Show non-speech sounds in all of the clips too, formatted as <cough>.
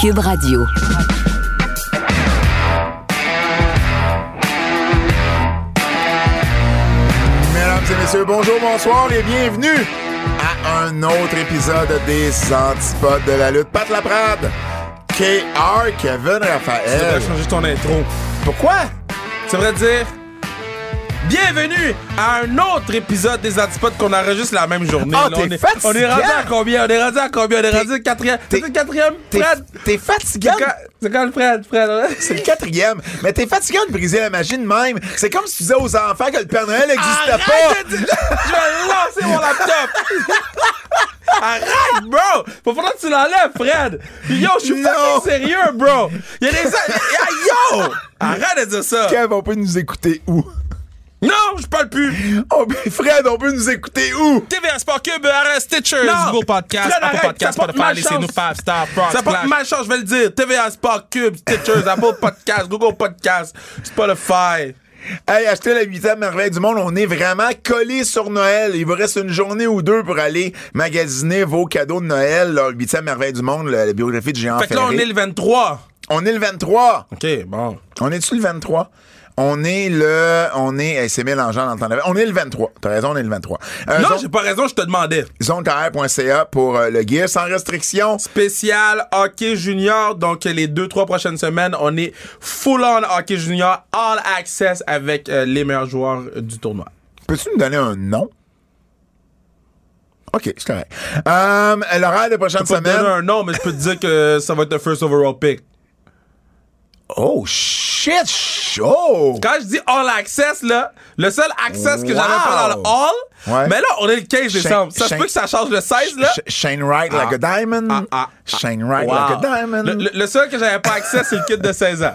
Cube Radio. Mesdames et messieurs, bonjour, bonsoir et bienvenue à un autre épisode des Antipodes de la lutte. Pat Laprade, KR, Kevin Tu devrais Raphaël. changer ton intro. Pourquoi? Tu devrais dire Bienvenue à un autre épisode des Antipodes qu'on enregistre la même journée. Ah, là. t'es on, est, on est rendu à combien? On est rendu à combien? On est rendu au quatrième. t'es- C'est le quatrième, Fred? t'es C'est quand, c'est quand le Fred, Fred? hein? <laughs> C'est le quatrième. Mais t'es fatigant de briser la machine même. C'est comme si tu disais aux enfants que le Père Noël n'existait pas. de Je vais lancer mon laptop! <laughs> Arrête, bro! Faut falloir que tu l'enlèves, Fred! Yo, je suis fucking sérieux, bro! Il y a des... <laughs> Yo! Arrête de dire ça! Kev, on peut nous écouter où? Non, je parle plus! <laughs> Oh, ben Fred, on peut nous écouter où? TVA Sport Cube, RS Stitchers, Non! Google Podcast, Fred, Apple Podcast, Spotify, laissez-nous 5 stars, Prox, Ça porte Clash. malchance, je vais le dire. TVA Sport Cube, Stitchers, Apple <laughs> Podcast, Google Podcast, Spotify. Hey, achetez la huitième merveille du monde. On est vraiment collés sur Noël. Il vous reste une journée ou deux pour aller magasiner vos cadeaux de Noël. Le huitième merveille du monde, la, la biographie de Géant Fait que là, on est le 23. On est le 23. OK, bon. On est-tu le 23? On est le... On est... hey, c'est mélangeant dans le temps de la- On est le 23. T'as raison, on est le 23. Euh, Non, zone- j'ai pas raison, je te demandais. zonekr.ca pour euh, le gear sans restriction. Spécial hockey junior. Donc, les deux, trois prochaines semaines, on est full on hockey junior, all access avec euh, les meilleurs joueurs du tournoi. Peux-tu me donner un nom? OK, c'est correct. Euh, L'horaire des prochaines Je peux te donner semaines... un nom, mais je peux te dire que ça va être le first overall pick. Oh, shit, show! Quand je dis all access, là, le seul access que j'avais pas dans le all, Ouais. mais là, on est le 15 décembre. Ça se Shane- peut que ça change le 16, là? Sh- Shane Wright like a diamond. Ah, ah, Shane Wright Wow. like a diamond. Le, seul que j'avais pas accès, c'est le kit de 16 ans.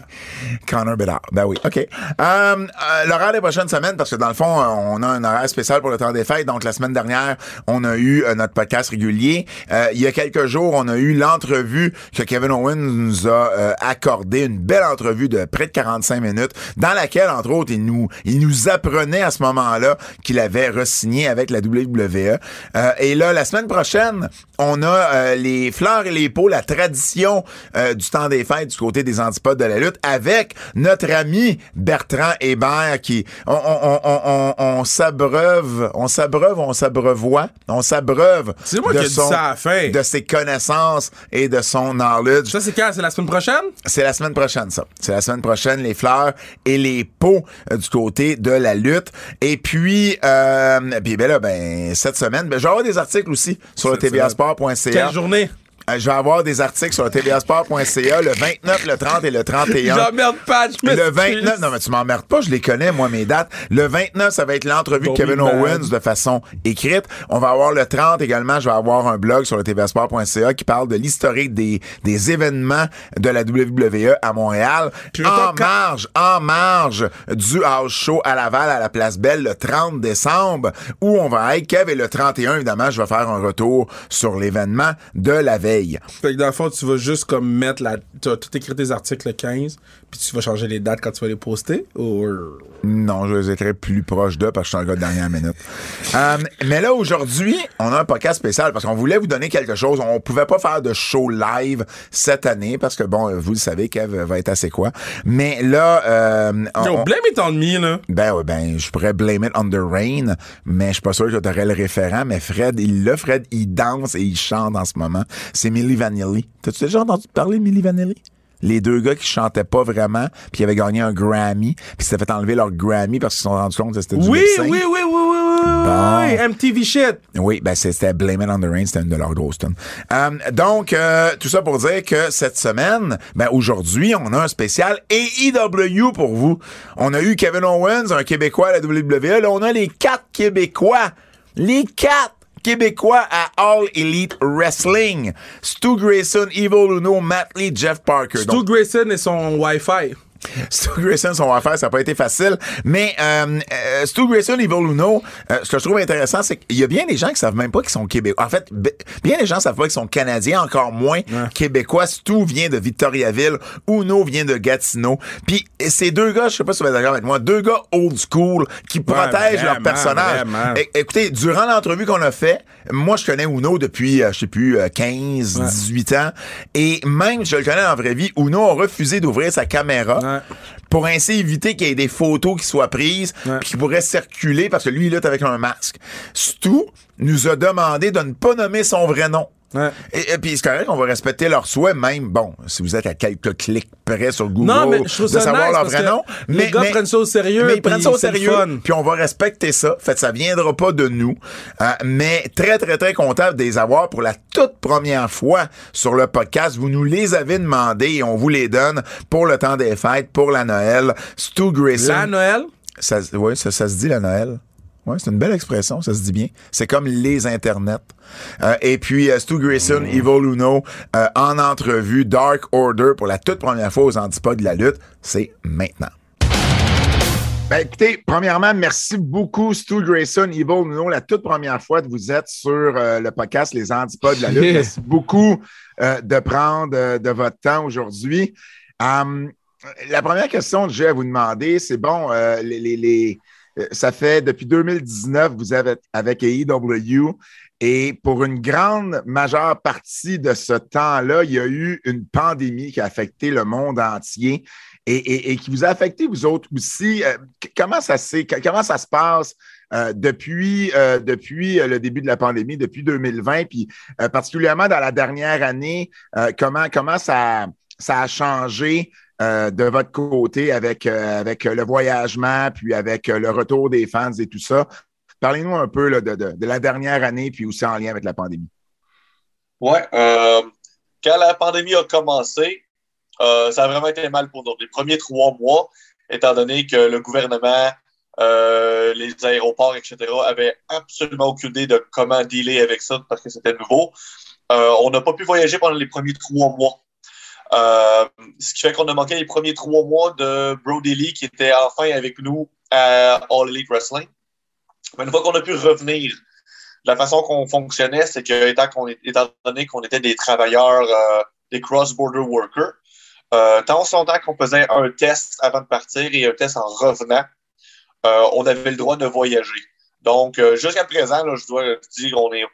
Connor Bedard. Ben oui, OK. Euh, euh, L'horaire des prochaines semaines, parce que dans le fond, euh, on a un horaire spécial pour le temps des fêtes. Donc, la semaine dernière, on a eu euh, notre podcast régulier. Euh, il y a quelques jours, on a eu l'entrevue que Kevin Owens nous a euh, accordé, une belle entrevue de près de 45 minutes, dans laquelle, entre autres, il nous, il nous apprenait à ce moment-là qu'il avait re-signé avec la WWE. Euh, et là, la semaine prochaine, on a euh, les fleurs et les pots, la tradition euh, du temps des fêtes du côté des antipodes de la lutte, avec notre ami Bertrand Hébert qui on, on, on, s'abreuve, on s'abreuve, on s'abreuvoit, on s'abreuve de qui ai dit son- ça à la fin. de ses connaissances et de son knowledge. Ça, c'est quand? C'est la semaine prochaine? C'est la semaine prochaine, ça. C'est la semaine prochaine, les fleurs et les pots du côté de la lutte. Et puis, euh, puis ben là, ben, cette semaine, ben, avoir des articles aussi sur le tvasport.ca. Quelle journée? Euh, je vais avoir des articles sur le tvasport.ca le 29, le 30 et le 31. J'emmerde pas, je Le excuse. 29, non mais tu m'emmerdes pas, je les connais moi mes dates. Le 29, ça va être l'entrevue de Kevin. Owens de façon écrite. On va avoir le 30 également, je vais avoir un blog sur le tvsport.ca qui parle de l'historique des, des événements de la WWE à Montréal. Puis en marge, en marge du house show à Laval à la Place Belle le 30 décembre où on va être Kev et le 31 évidemment, je vais faire un retour sur l'événement de la veille. Fait que dans le fond, tu vas juste comme mettre la. Tu vas tout écrire tes articles le 15, puis tu vas changer les dates quand tu vas les poster? Ou. Non, je les écrirai plus proche d'eux parce que je suis un gars de dernière minute. Euh, mais là, aujourd'hui, on a un podcast spécial parce qu'on voulait vous donner quelque chose. On pouvait pas faire de show live cette année parce que, bon, vous le savez, Kev va être assez quoi. Mais là, euh, on- Yo, blame it on me, là. ben ouais, ben, je pourrais blame it on the rain, mais je suis pas sûr que t'aurais le référent, mais Fred, il l'a, Fred, il danse et il chante en ce moment. C'est Milli Vanilli. T'as-tu déjà entendu parler de Milli Vanilli? Les deux gars qui chantaient pas vraiment, puis ils avaient gagné un Grammy, puis s'étaient fait enlever leur Grammy parce qu'ils se sont rendus compte que c'était du Oui, oui, oui, oui, oui, oui, oui, Bon. oui, MTV shit. Oui, ben c'était Blame It on the Rain, c'était une de leurs grosses tunes. Euh, donc, euh, tout ça pour dire que cette semaine, ben aujourd'hui, on a un spécial AEW pour vous. On a eu Kevin Owens, un Québécois à la WWE. Là, on a les quatre Québécois. Les quatre québécois à All Elite Wrestling. Stu Grayson, Evil Uno, Matt Lee, Jeff Parker. Stu Donc, Grayson et son Wi-Fi. <laughs> Stu Grayson, son affaire, ça n'a pas été facile. Mais euh, euh, Stu Grayson, Evil Uno, euh, ce que je trouve intéressant, c'est qu'il y a bien des gens qui savent même pas qu'ils sont québécois. En fait, bien des gens savent pas qu'ils sont canadiens, encore moins québécois. Stu vient de Victoriaville, Uno vient de Gatineau. Puis ces deux gars, je sais pas si vous êtes d'accord avec moi, deux gars old school qui protègent leur personnage. écoutez, durant l'entrevue qu'on a fait, moi, je connais Uno depuis, euh, je sais plus, euh, 15, 18 ans. Et même, je le connais en vraie vie, Uno a refusé d'ouvrir sa caméra Ouais. pour ainsi éviter qu'il y ait des photos qui soient prises Ouais. puis qui pourraient circuler parce que lui, il est avec un masque. Stu nous a demandé de ne pas nommer son vrai nom. Ouais. Et, et puis c'est correct, on va respecter leurs souhaits, même, bon, si vous êtes à quelques clics près sur Google, Non, mais je trouve de savoir nice leur vrai nom. les gars prennent ça au sérieux, Mais ils prennent ça au sérieux, puis on va respecter ça. Fait ça viendra pas de nous. Euh, mais très, très, très content de les avoir pour la toute première fois sur le podcast. Vous nous les avez demandé et on vous les donne pour le temps des fêtes, pour la Noël. Stu Grayson. La Noël? Ça, oui, ça, ça se dit la Noël. C'est une belle expression, ça se dit bien. C'est comme les internets. Euh, et puis, euh, Stu Grayson, Evil Uno, euh, en entrevue, Dark Order, pour la toute première fois aux antipodes de la lutte, c'est maintenant. Ben écoutez, premièrement, merci beaucoup Stu Grayson, Evil Uno, la toute première fois que vous êtes sur euh, le podcast Les Antipodes de la lutte. <laughs> Merci beaucoup euh, de prendre euh, de votre temps aujourd'hui. Hum, la première question que j'ai à vous demander, c'est bon, les, les- les- ça fait depuis 2019, vous avez avec AEW, et pour une grande majeure partie de ce temps-là, il y a eu une pandémie qui a affecté le monde entier et, qui vous a affecté, vous autres aussi. Euh, comment, ça comment ça se passe euh, depuis, euh, euh, le début de la pandémie, depuis 2020, puis euh, particulièrement dans la dernière année, euh, comment, ça a changé euh, de votre côté avec, euh, avec le voyagement, puis avec euh, le retour des fans et tout ça? Parlez-nous un peu de, de- de la dernière année, puis aussi en lien avec la pandémie. Euh, quand la pandémie a commencé, ça a vraiment été mal pour nous. Les premiers trois mois, étant donné que le gouvernement, les aéroports, etc., avaient absolument aucune idée de comment dealer avec ça parce que c'était nouveau. On n'a pas pu voyager pendant les premiers trois mois. Euh, ce qui fait qu'on a manqué les premiers trois mois de Brody Lee qui était enfin avec nous à All Elite Wrestling. Mais une fois qu'on a pu revenir, la façon qu'on fonctionnait, c'est que étant, donné qu'on était des travailleurs, euh, des cross-border workers, euh, tant son qu'on faisait un test avant de partir et un test en revenant, euh, on avait le droit de voyager. Donc, euh, jusqu'à présent, là, je dois dire qu'on est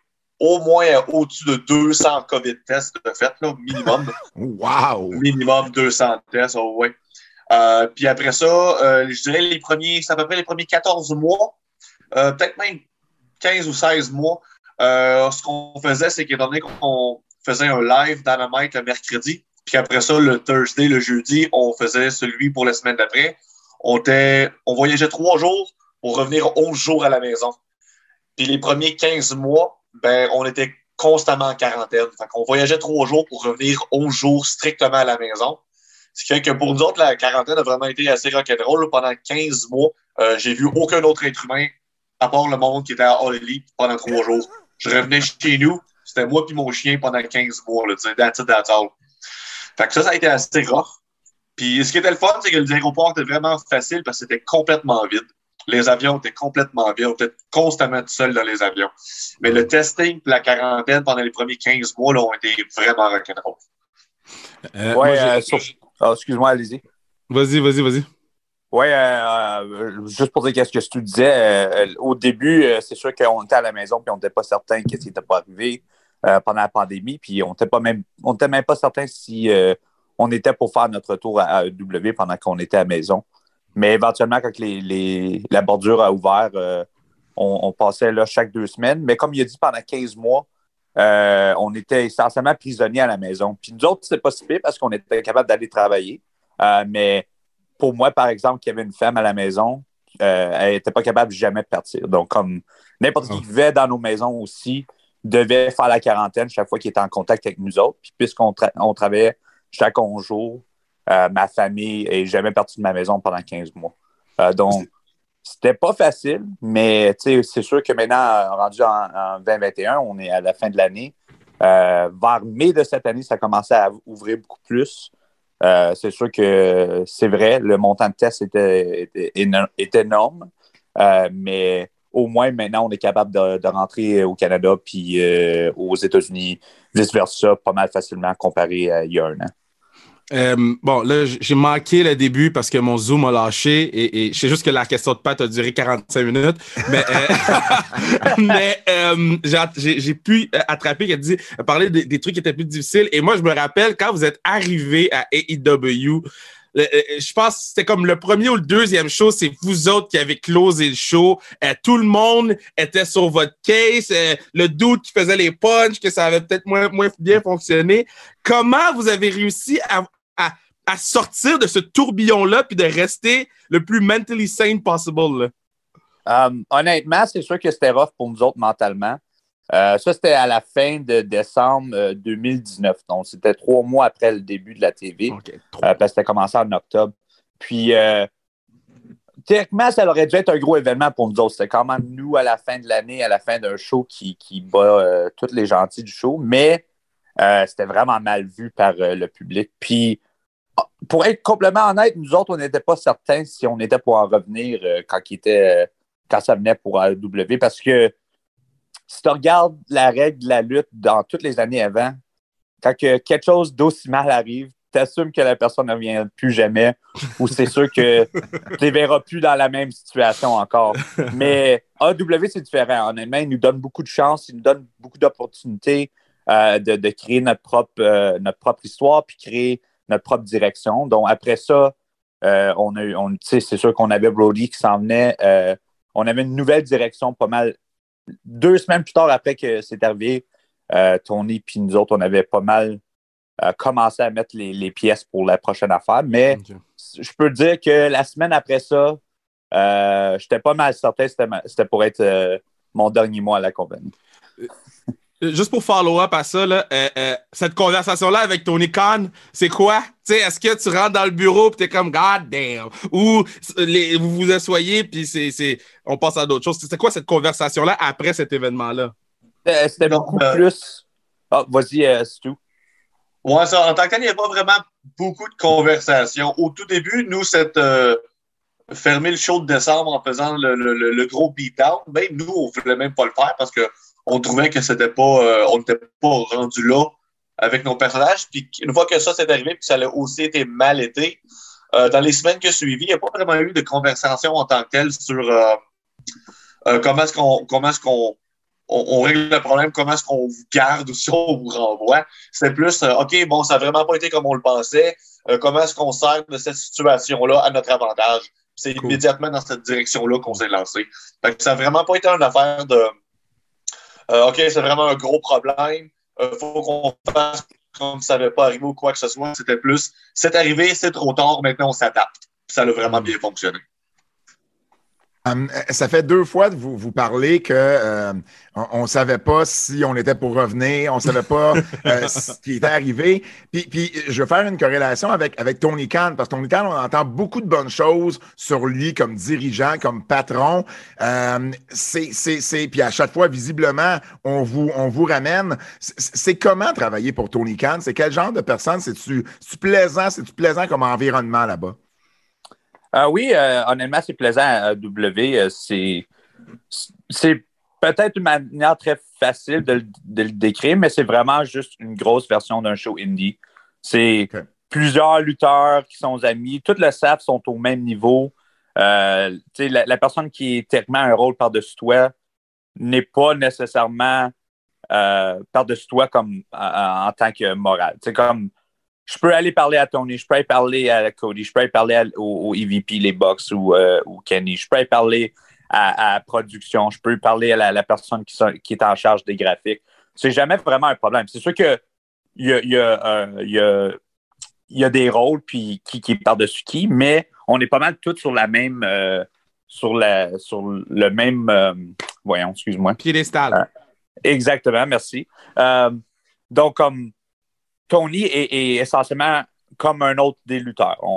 au moins au-dessus de 200 COVID tests de fait, là, minimum. Wow! minimum 200 tests, oh ouais. Euh, puis après ça, euh, je dirais les premiers, c'est à peu près les premiers 14 mois, euh, peut-être même 15 ou 16 mois. Ce qu'on faisait, c'est qu'étant donné qu'on faisait un live Dynamite le mercredi, puis après ça, le Thursday, le jeudi, on faisait celui pour la semaine d'après. On, était, on voyageait trois jours pour revenir 11 jours à la maison. Puis les premiers 15 mois, ben, on était constamment en quarantaine. Qu'on voyageait trois jours pour revenir 11 jours strictement à la maison. Ce qui fait que pour nous autres, la quarantaine a vraiment été assez rock'n'roll. Pendant 15 mois, euh, j'ai vu aucun autre être humain, à part le monde qui était à Elite pendant trois jours. Je revenais chez nous, c'était moi puis mon chien pendant 15 mois. Là, that's it, that's all. Fait que ça, ça a été assez rough. Puis ce qui était le fun, c'est que les aéroports étaient vraiment faciles parce que c'était complètement vide. Les avions étaient complètement vides. On était constamment tout seul dans les avions. Mais le testing et la quarantaine pendant les premiers 15 mois là, ont été vraiment rock'n'roll. Euh, Ouais, euh, sur- ah, excuse-moi, allez-y. Vas-y, vas-y, vas-y. Oui, juste pour dire qu'est-ce que tu disais, euh, euh, au début, euh, c'est sûr qu'on était à la maison puis on n'était pas certain qu'est-ce qui n'était pas arrivé euh, pendant la pandémie, puis on n'était pas même on n'était même pas certain si euh, on était pour faire notre retour à AEW pendant qu'on était à la maison. Mais éventuellement, quand les, les- la bordure a ouvert, euh, on, on passait là chaque deux semaines. Mais comme il a dit, pendant 15 mois, euh, on était essentiellement prisonniers à la maison. Puis nous autres, c'est pas si pire parce qu'on était capable d'aller travailler. Euh, mais pour moi, par exemple, qui avait une femme à la maison, elle n'était pas capable jamais de partir. Donc, comme n'importe qui qui vivait dans nos maisons aussi devait faire la quarantaine chaque fois qu'il était en contact avec nous autres. Puis puisqu'on tra- on travaillait chaque 11 jours, euh, ma famille est jamais partie de ma maison pendant 15 mois. Euh, donc, c'était pas facile, mais c'est sûr que maintenant, rendu en, en 2021, on est à la fin de l'année. Euh, vers mai de cette année, ça commençait à ouvrir beaucoup plus. C'est sûr que c'est vrai, le montant de test était, était, éno- était énorme, mais au moins maintenant, on est capable de, de rentrer au Canada puis aux États-Unis, vice-versa, pas mal facilement comparé à il y a un an. Euh, bon, là, j'ai manqué le début parce que mon Zoom a lâché et, et je sais juste que la question de Pat a duré 45 minutes. Mais, euh, <laughs> mais euh, j'ai- pu euh, attraper qu'elle dit parler des, des trucs qui étaient plus difficiles. Et moi, je me rappelle quand vous êtes arrivé à AEW, euh, je pense que c'était comme le premier ou le deuxième show, c'est vous autres qui avez closé le show. Euh, tout le monde était sur votre case. Euh, le doute qui faisait les punches, que ça avait peut-être moins, moins bien fonctionné. Comment vous avez réussi à, à, à sortir de ce tourbillon-là puis de rester le plus mentally sane possible? là? Um, honnêtement, c'est sûr que c'était rough pour nous autres mentalement. Euh, ça, c'était à la fin de décembre euh, 2019. Donc, c'était trois mois après le début de la TV. Euh, parce que c'était commencé en octobre. Puis, euh, théoriquement, ça aurait dû être un gros événement pour nous autres. C'était quand même nous à la fin de l'année, à la fin d'un show qui, qui bat euh, tous les gentils du show. Mais euh, c'était vraiment mal vu par euh, le public. Puis, pour être complètement honnête, nous autres, on n'était pas certains si on était pour en revenir euh, quand, il était, quand ça venait pour AEW. Parce que si tu regardes la règle de la lutte dans toutes les années avant, quand que quelque chose d'aussi mal arrive, t'assumes que la personne ne revient plus jamais ou c'est sûr que <laughs> tu ne verras plus dans la même situation encore. Mais AW, c'est différent. Honnêtement, il nous donne beaucoup de chance, il nous donne beaucoup d'opportunités euh, de, de créer notre propre, euh, notre propre histoire puis créer notre propre direction. Donc, après ça, euh, on a on, c'est sûr qu'on avait Brody qui s'en venait. on avait une nouvelle direction pas mal. Deux semaines plus tard après que c'est arrivé, Tony puis nous autres, on avait pas mal commencé à mettre les, les pièces pour la prochaine affaire. Mais je peux dire que la semaine après ça, j'étais pas mal certain que c'était pour être mon dernier mois à la compagnie. Euh, Juste pour follow-up à ça, là, euh, euh, cette conversation-là avec Tony Khan, c'est quoi? Tu sais, Est-ce que tu rentres dans le bureau et t'es comme God damn? Ou les, vous vous asseyez puis c'est, c'est, on passe à d'autres choses. C'est quoi cette conversation-là après cet événement-là? Euh, C'était beaucoup euh, plus. Ah, vas-y, euh, Stu. Ouais, ça, en tant que tel, il n'y a pas vraiment beaucoup de conversations. Au tout début, nous, cette euh, fermer le show de décembre en faisant le, le, le, le gros beatdown, ben, nous, on ne voulait même pas le faire parce qu'on trouvait que c'était pas, euh, on n'était pas rendu là avec nos personnages. Puis une fois que ça s'est arrivé, puis ça a aussi été mal été, euh, dans les semaines qui ont suivi, il n'y a pas vraiment eu de conversation en tant que telle sur euh, euh, comment est-ce qu'on comment est-ce qu'on on, on règle le problème, comment est-ce qu'on vous garde ou si on vous renvoie. C'est plus, euh, OK, bon, ça n'a vraiment pas été comme on le pensait. Euh, comment est-ce qu'on sert de cette situation-là à notre avantage? C'est Cool. immédiatement dans cette direction-là qu'on s'est lancé. Fait que ça n'a vraiment pas été une affaire de euh, OK, c'est vraiment un gros problème. Il faut qu'on fasse comme ça n'avait pas arrivé ou quoi que ce soit. C'était plus, c'est arrivé, c'est trop tard, maintenant on s'adapte. Ça a vraiment bien fonctionné. Hum, ça fait deux fois que vous, vous parlez que euh, on ne savait pas si on était pour revenir, on ne savait pas <laughs> euh, ce qui était arrivé. Puis, puis je vais faire une corrélation avec, avec Tony Khan, parce que Tony Khan, on entend beaucoup de bonnes choses sur lui comme dirigeant, comme patron. Euh, c'est, c'est, c'est, puis à chaque fois, visiblement, on vous, on vous ramène. C'est, comment travailler pour Tony Khan? C'est quel genre de personne? C'est-tu plaisant? C'est-tu plaisant comme environnement là-bas? Euh, oui, euh, honnêtement, c'est plaisant à W. Euh, c'est, c'est peut-être une manière très facile de, le- de le décrire, mais c'est vraiment juste une grosse version d'un show indie. C'est plusieurs lutteurs qui sont amis. Tout le staff sont au même niveau. Euh, la, la personne qui est techniquement un rôle par-dessus toi n'est pas nécessairement euh, par-dessus toi comme en, en tant que morale. C'est comme je peux aller parler à Tony, je peux aller parler à Cody, je peux aller parler à- au, au EVP, les ou, euh, ou Kenny, je peux aller parler à, à la production, je peux parler à la, la personne qui, est en charge des graphiques. C'est jamais vraiment un problème. C'est sûr que il y a, il y, a, euh, il y, a, il y a des rôles puis qui, qui est par-dessus qui, mais on est pas mal tous sur la même euh, sur la sur le même euh, voyons, excuse-moi. Piédestal. Ah. Exactement, merci. Euh, donc, comme Tony est, est essentiellement comme un autre des lutteurs. On,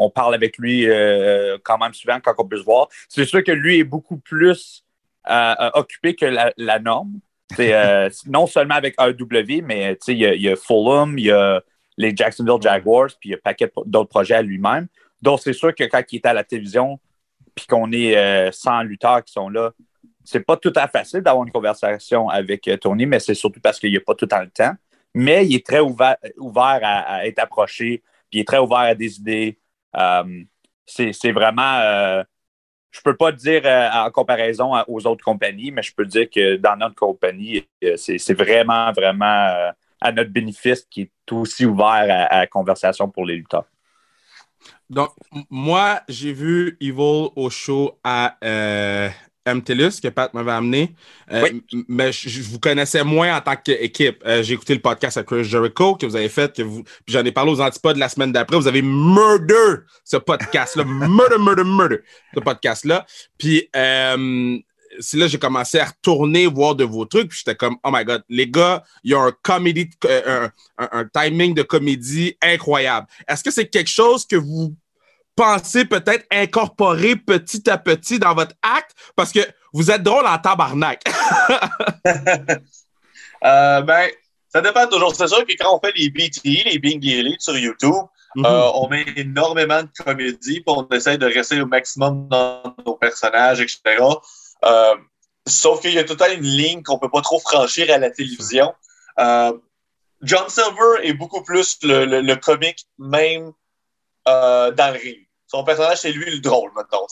on- on parle avec lui euh, quand même souvent quand on peut se voir. C'est sûr que lui est beaucoup plus euh, euh, occupé que la, la norme. Euh, <laughs> non seulement avec AEW, mais il y, a- il y a Fulham, il y a les Jacksonville Jaguars, puis il y a un paquet d'autres projets à lui-même. Donc, c'est sûr que quand il est à la télévision, puis qu'on est euh, 100 lutteurs qui sont là, c'est pas tout à fait facile d'avoir une conversation avec Tony, mais c'est surtout parce qu'il n'y a pas tout le temps le temps. Mais il est très ouvert, à, être approché, puis il est très ouvert à des idées. Euh, c'est vraiment. euh, je peux pas dire euh, en comparaison aux autres compagnies, mais je peux dire que dans notre compagnie, euh, c'est vraiment, vraiment à notre bénéfice qui est aussi ouvert à, la conversation pour les lutteurs. Donc, moi, j'ai vu Evil au show à MTLUS que Pat m'avait amené. Euh, Oui. Mais je, vous connaissais moins en tant qu'équipe. Euh, j'ai écouté le podcast à Chris Jericho que vous avez fait, que vous, puis j'en ai parlé aux antipodes la semaine d'après. Vous avez murder ce podcast-là. <laughs> murder, murder, murder, ce podcast-là. Puis, euh, c'est là que j'ai commencé à retourner voir de vos trucs. Puis j'étais comme, oh my God, les gars, il y a un comédie, un, un- un timing de comédie incroyable. Est-ce que c'est quelque chose que vous pensez peut-être incorporer petit à petit dans votre acte? Parce que vous êtes drôle en tabarnak. <laughs> Euh, ben, ça dépend toujours. C'est sûr que quand on fait les BTE, les Being the Elite sur YouTube, Mhm. euh, on met énormément de comédie, puis on essaie de rester au maximum dans nos personnages, etc. Euh, sauf qu'il y a tout le temps une ligne qu'on peut pas trop franchir à la télévision. John Silver est beaucoup plus le, le, le comique, même euh, dans le ring. Son personnage, c'est lui le drôle, maintenant.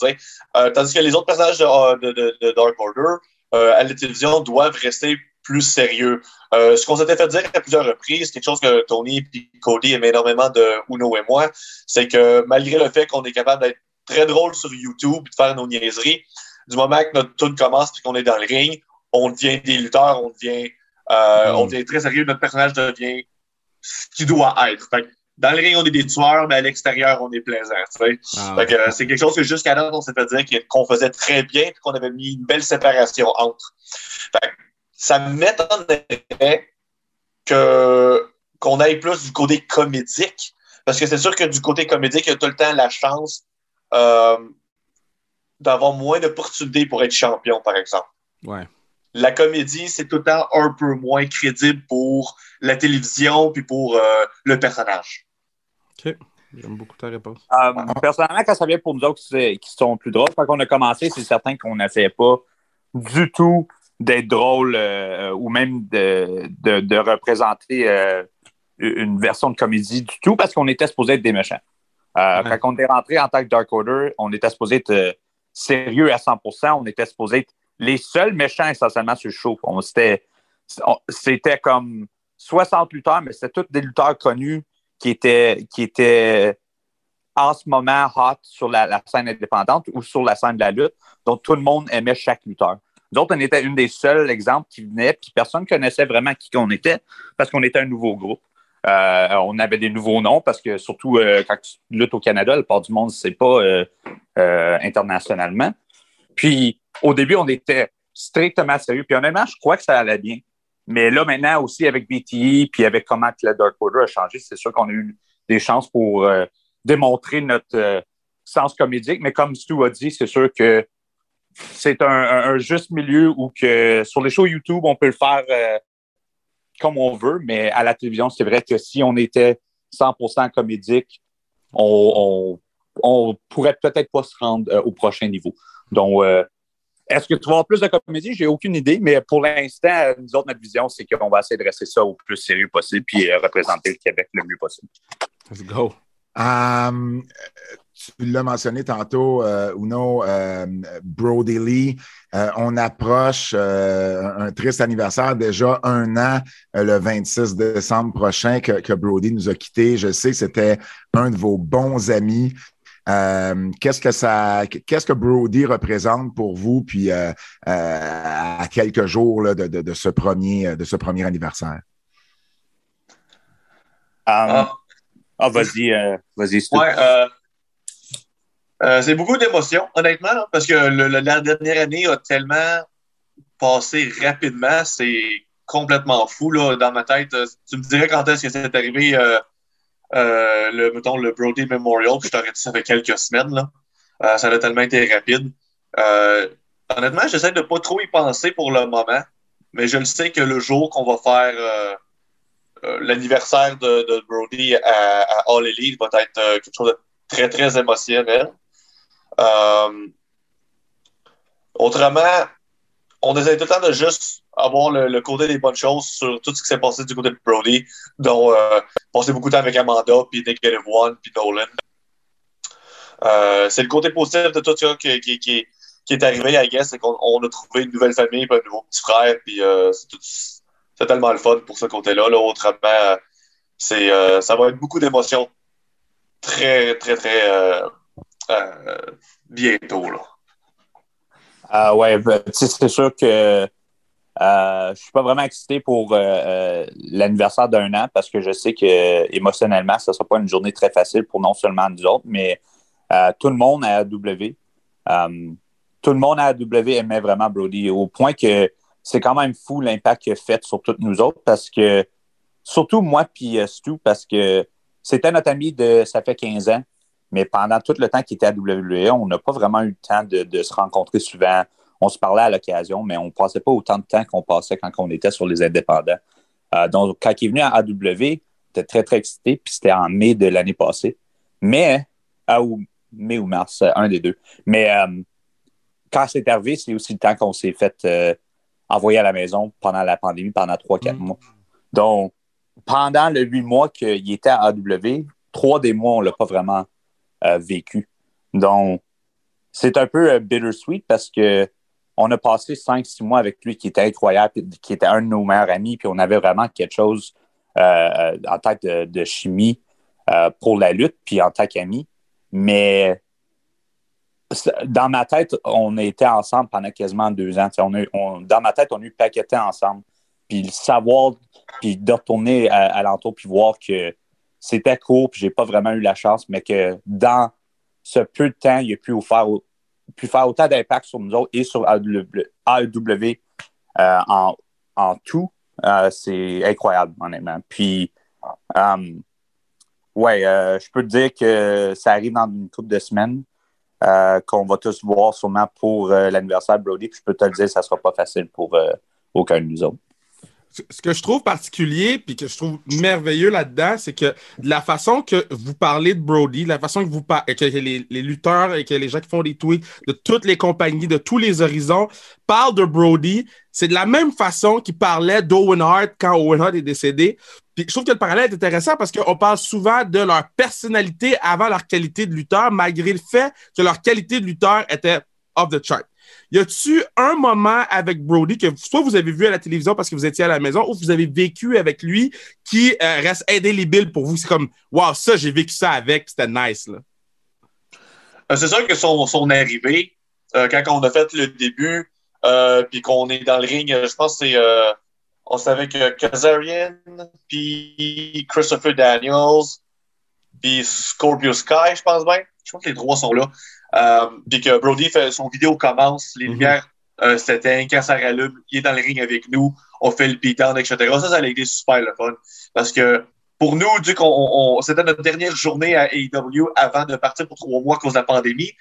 Euh, tandis que les autres personnages de, de, de, de Dark Order euh, à la télévision doivent rester plus sérieux. Euh, ce qu'on s'était fait dire à plusieurs reprises, quelque chose que Tony et Cody aiment énormément de Uno et moi, c'est que malgré le fait qu'on est capable d'être très drôle sur YouTube et de faire nos niaiseries, du moment que notre tune commence et qu'on est dans le ring, on devient des lutteurs, on devient, euh, Mm. on devient très sérieux, notre personnage devient ce qu'il doit être. Fait dans le ring, on est des tueurs, mais à l'extérieur, on est plaisant. Ah, que, euh, c'est quelque chose que jusqu'à là, on s'est fait dire qu'on faisait très bien et qu'on avait mis une belle séparation entre. Fait que ça m'étonnerait que, qu'on aille plus du côté comédique. Parce que c'est sûr que du côté comédique, il y a tout le temps la chance euh, d'avoir moins d'opportunités pour être champion, par exemple. ouais. La comédie, c'est tout le temps un peu moins crédible pour la télévision puis pour euh, le personnage. J'aime beaucoup ta réponse. Euh, personnellement, quand ça vient pour nous autres qui sont plus drôles, quand on a commencé, c'est certain qu'on n'essayait pas du tout d'être drôle euh, ou même de, de, de représenter euh, une version de comédie du tout parce qu'on était supposé être des méchants. Ouais. Quand on est rentré en tant que Dark Order, on était supposé être sérieux à 100% On était supposé être les seuls méchants essentiellement sur le show. On- C'était on- c'était comme 60 lutteurs, mais c'était tous des lutteurs connus qui étaient, qui étaient en ce moment hot sur la, scène indépendante ou sur la scène de la lutte. Donc, tout le monde aimait chaque lutteur. Nous autres, on était une des seuls exemples qui venaient, puis personne ne connaissait vraiment qui on était parce qu'on était un nouveau groupe. Euh, on avait des nouveaux noms parce que surtout euh, quand tu luttes au Canada, le part du monde, c'est pas euh, internationalement. Puis au début, on était strictement sérieux. Puis honnêtement, je crois que ça allait bien. Mais là, maintenant aussi, avec BTE, puis avec comment le Dark Order a changé, c'est sûr qu'on a eu des chances pour euh, démontrer notre euh, sens comédique. Mais comme Stu a dit, c'est sûr que c'est un, juste milieu où que sur les shows YouTube, on peut le faire euh, comme on veut, mais à la télévision, c'est vrai que si on était 100% comédique, on, on, on pourrait peut-être pas se rendre au prochain niveau. Donc, est-ce que tu vas avoir plus de comédie? J'ai aucune idée, mais pour l'instant, nous autres, notre vision, c'est qu'on va essayer de rester ça au plus sérieux possible puis euh, représenter le Québec le mieux possible. Let's go. Euh, tu l'as mentionné tantôt, euh, Uno, euh, Brody Lee. Euh, on approche euh, un triste anniversaire, déjà un an, euh, le 26 décembre prochain, que, que Brody nous a quittés. Je sais que c'était un de vos bons amis. Euh, qu'est-ce que ça, qu'est-ce que Brody représente pour vous, puis euh, euh, à quelques jours là, de, de, de ce premier, de ce premier anniversaire? Ah, Ah, vas-y, euh, vas-y, ouais, euh, euh, c'est beaucoup d'émotions, honnêtement, là, parce que le- le- la dernière année a tellement passé rapidement, c'est complètement fou là, dans ma tête. Tu me dirais quand est-ce que c'est arrivé euh, euh, le, mettons, le Brody Memorial, puis je t'aurais dit ça fait quelques semaines. Là. Euh, ça a tellement été rapide. Euh, honnêtement, j'essaie de pas trop y penser pour le moment, mais je le sais que le jour qu'on va faire l'anniversaire de, Brody à, à, All Elite va être quelque chose de très, très émotionnel. autrement, on essaie tout le temps de juste avoir le, côté des bonnes choses sur tout ce qui s'est passé du côté de Brody, dont euh, passer beaucoup de temps avec Amanda, puis Negative One, puis Nolan. Euh, c'est le côté positif de tout ça qui, est arrivé, I guess, c'est qu'on a trouvé une nouvelle famille, puis un nouveau petit frère, puis euh, c'est tellement le fun pour ce côté-là. Là. Autrement, c'est, euh, ça va être beaucoup d'émotions très, très, très bientôt. Là. Ah ouais, ben, c'est sûr que euh, je suis pas vraiment excité pour euh, euh, l'anniversaire d'un an parce que je sais que émotionnellement, ce ne sera pas une journée très facile pour non seulement nous autres, mais tout le monde à AW. tout le monde à AW aimait vraiment Brody au point que c'est quand même fou l'impact qu'il a fait sur toutes nous autres parce que, surtout moi puis Stu, parce que c'était notre ami de ça fait 15 ans, mais pendant tout le temps qu'il était à WWE, on n'a pas vraiment eu le temps de, de se rencontrer souvent on se parlait à l'occasion, mais on ne passait pas autant de temps qu'on passait quand on était sur les indépendants. Euh, donc, quand il est venu à AW, j'étais très, très excité, puis c'était en mai de l'année passée. Mais, ah, ou, mai ou mars, un des deux. Mais euh, quand c'est arrivé, c'est aussi le temps qu'on s'est fait euh, envoyer à la maison pendant la pandémie, pendant trois, quatre mmh. mois. Donc, pendant les huit mois qu'il était à AW, trois des mois, on ne l'a pas vraiment euh, vécu. Donc, c'est un peu bittersweet parce que on a passé cinq, six mois avec lui qui était incroyable, qui était un de nos meilleurs amis, puis on avait vraiment quelque chose euh, en tête de, chimie euh, pour la lutte, puis en tant qu'amis. Mais dans ma tête, on était ensemble pendant quasiment deux ans. On, dans ma tête, on a eu paqueté ensemble. Puis le savoir, puis de retourner à, à l'entour, puis voir que c'était court, puis j'ai pas vraiment eu la chance, mais que dans ce peu de temps, il a pu faire pu faire autant d'impact sur nous autres et sur AEW euh, en, en, tout, euh, c'est incroyable, honnêtement. Puis, euh, ouais, euh, je peux te dire que ça arrive dans une couple de semaines. qu'on va tous voir sûrement pour l'anniversaire Brody. Puis je peux te le dire, ça ne sera pas facile pour aucun de nous autres ce que je trouve particulier puis que je trouve merveilleux là-dedans, c'est que la façon que vous parlez de Brody, la façon que vous parlez, que les, les, lutteurs et que les gens qui font des tweets de toutes les compagnies, de tous les horizons, parlent de Brody, c'est de la même façon qu'ils parlaient d'Owen Hart quand Owen Hart est décédé. Puis je trouve que le parallèle est intéressant parce qu'on parle souvent de leur personnalité avant leur qualité de lutteur, malgré le fait que leur qualité de lutteur était off the chart. Y a-tu un moment avec Brody que soit vous avez vu à la télévision parce que vous étiez à la maison ou vous avez vécu avec lui qui euh, reste billes pour vous? C'est comme, wow, ça, j'ai vécu ça avec, c'était nice, là. Euh, c'est sûr que son, arrivée, euh, quand on a fait le début, puis qu'on est dans le ring, je pense que c'est. On savait que Kazarian, puis Christopher Daniels, puis Scorpio Sky, je pense bien. Je pense que les trois sont là. Euh, puis que Brody fait son vidéo commence, les mm -hmm. lumières euh, s'éteignent, quand ça rallume, il est dans le ring avec nous, on fait le beatdown, etc. Ça, ça a été super le fun. Parce que pour nous, c'était notre dernière journée à AEW avant de partir pour trois mois à cause de la pandémie.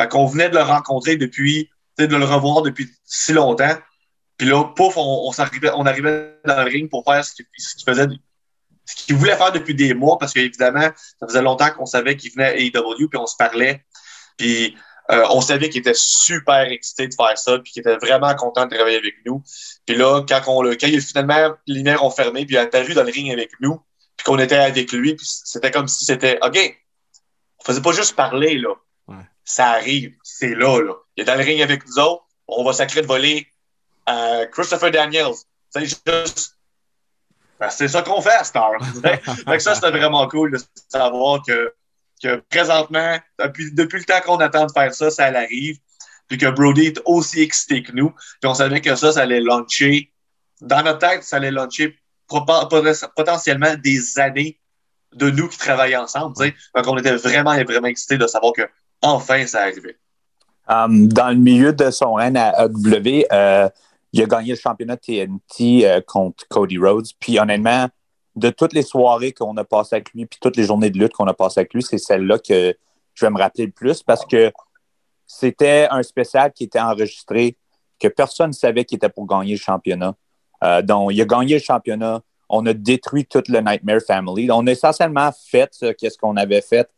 Fait qu'on venait de le rencontrer depuis, de le revoir depuis si longtemps. Puis là, pouf, on, on, arrivait, on arrivait dans le ring pour faire ce qu'il qu faisait, ce qu'il voulait faire depuis des mois, parce qu'évidemment, ça faisait longtemps qu'on savait qu'il venait à AEW, puis on se parlait. Puis euh, on savait qu'il était super excité de faire ça, puis qu'il était vraiment content de travailler avec nous. Puis là, quand, on, quand il, finalement les lumières ont fermé, puis il a apparu dans le ring avec nous, puis qu'on était avec lui, puis c'était comme si c'était OK, on faisait pas juste parler, là. Ouais. Ça arrive, c'est là, là. Il est dans le ring avec nous autres, on va sacrer de voler à Christopher Daniels. C'est juste. Ben, c'est ça qu'on fait à Star. <laughs> ça, c'était vraiment cool de savoir que que présentement, depuis, depuis le temps qu'on attend de faire ça, ça arrive. Puis que Brody est aussi excité que nous. Puis on savait que ça, ça allait launcher. Dans notre tête, ça allait launcher potentiellement des années de nous qui travaillent ensemble. Donc on était vraiment, vraiment excités de savoir que enfin ça arrivait. Um, dans le milieu de son règne à AW, euh, il a gagné le championnat TNT euh, contre Cody Rhodes. Puis honnêtement, de toutes les soirées qu'on a passées avec lui, puis toutes les journées de lutte qu'on a passées avec lui, c'est celle-là que je vais me rappeler le plus parce que c'était un spécial qui était enregistré, que personne ne savait qu'il était pour gagner le championnat. Euh, donc, il a gagné le championnat. On a détruit toute le Nightmare Family. On a essentiellement fait ce qu'on avait fait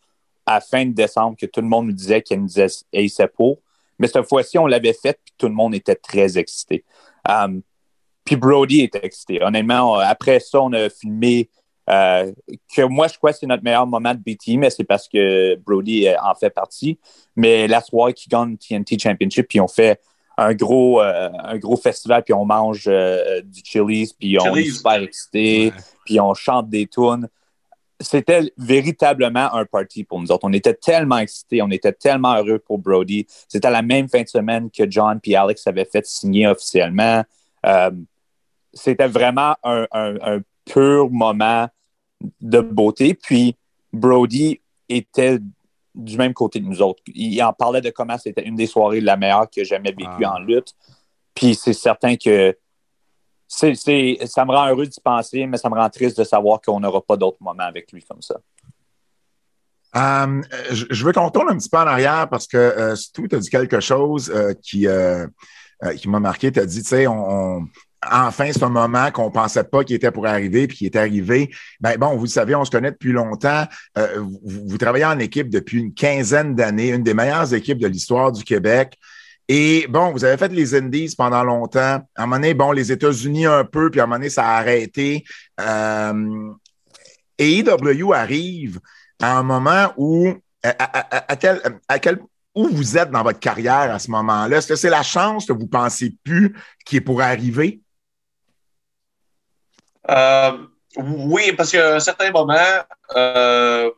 à fin de décembre, que tout le monde nous disait qu'il nous disait pour. Mais cette fois-ci, on l'avait fait, puis tout le monde était très excité. Um, puis Brody était excité. Honnêtement, après ça, on a filmé euh, que moi, je crois que c'est notre meilleur moment de BT, mais c'est parce que Brody en fait partie. Mais la soirée qui gagne TNT Championship, puis on fait un gros, euh, un gros festival, puis on mange euh, du Chili's, puis on est super excité, puis on chante des tunes. C'était véritablement un party pour nous autres. On était tellement excités, on était tellement heureux pour Brody. C'était la même fin de semaine que John et Alex avaient fait signer officiellement. C'était vraiment un, un pur moment de beauté. Puis Brody était du même côté de nous autres. Il en parlait de comment c'était une des soirées la meilleure que j'ai jamais vécue ah. en lutte. Puis c'est certain que c'est, ça me rend heureux d'y penser, mais ça me rend triste de savoir qu'on n'aura pas d'autres moments avec lui comme ça. Euh, je veux qu'on retourne un petit peu en arrière parce que euh, Stu, tu as dit quelque chose euh, qui, euh, qui m'a marqué. Tu as dit, tu sais, on, enfin c'est un moment qu'on pensait pas qu'il était pour arriver puis qui est arrivé. Ben bon, vous savez, on se connaît depuis longtemps. Euh, vous, travaillez en équipe depuis une quinzaine d'années, une des meilleures équipes de l'histoire du Québec. Et bon, vous avez fait les Indies pendant longtemps. À un moment donné, bon, les États-Unis un peu, puis à un moment donné, ça a arrêté. Euh, et EW arrive à un moment où, à quel où vous êtes dans votre carrière à ce moment-là? Est-ce que c'est la chance que vous pensez plus qui est pour arriver? Euh, oui, parce qu'à un certain moment, euh,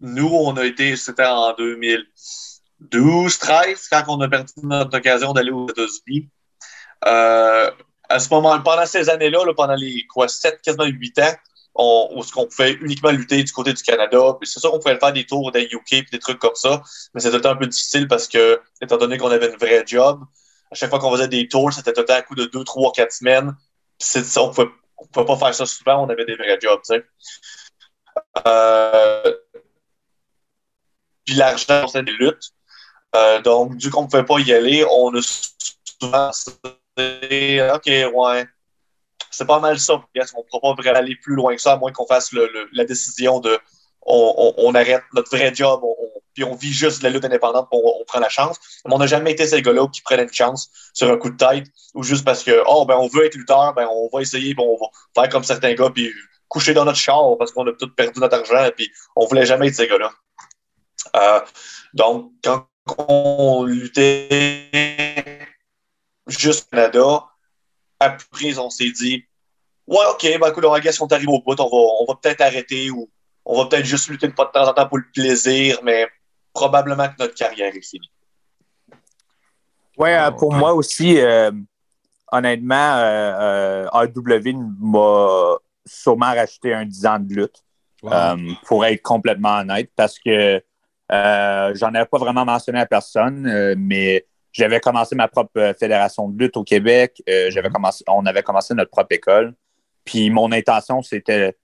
nous, on a été, c'était en 2012, 13, quand on a perdu notre occasion d'aller aux États-Unis. Euh, à ce moment, pendant ces années-là, pendant les quoi, 7, quasiment 8 ans, on, pouvait uniquement lutter du côté du Canada. C'est sûr qu'on pouvait faire des tours des UK et des trucs comme ça, mais c'était un peu difficile parce que, étant donné qu'on avait une vraie job, à chaque fois qu'on faisait des tours, c'était à coup de 2, 3, 4 semaines. on pouvait on ne pouvait pas faire ça souvent, on avait des vrais jobs, tu sais. Euh, puis l'argent, c'est des luttes. Euh, donc, du coup, on ne pouvait pas y aller, on a souvent dit, OK, ouais, c'est pas mal ça. on ne pourra pas vraiment aller plus loin que ça, à moins qu'on fasse la décision de on, arrête notre vrai job, puis on vit juste la lutte indépendante, on, on prend la chance. Mais on n'a jamais été ces gars-là qui prennent une chance sur un coup de tête ou juste parce que, oh, ben, on veut être lutteur, ben, on va essayer, puis on va faire comme certains gars, puis coucher dans notre char parce qu'on a tout perdu notre argent, puis on voulait jamais être ces gars-là. Euh, donc, quand on luttait juste au Canada, après, on s'est dit, ouais, OK, ben, écoute, on arrive au bout, on va, on va peut-être arrêter ou on va peut-être juste lutter de temps en temps pour le plaisir, mais probablement que notre carrière est finie. Oui, euh, pour moi aussi, euh, honnêtement, euh, AW m'a sûrement racheté un 10 ans de lutte, pour être complètement honnête, parce que j'en avais pas vraiment mentionné à personne, mais j'avais commencé ma propre fédération de lutte au Québec, j'avais mm-hmm. commencé, on avait commencé notre propre école, puis mon intention, c'était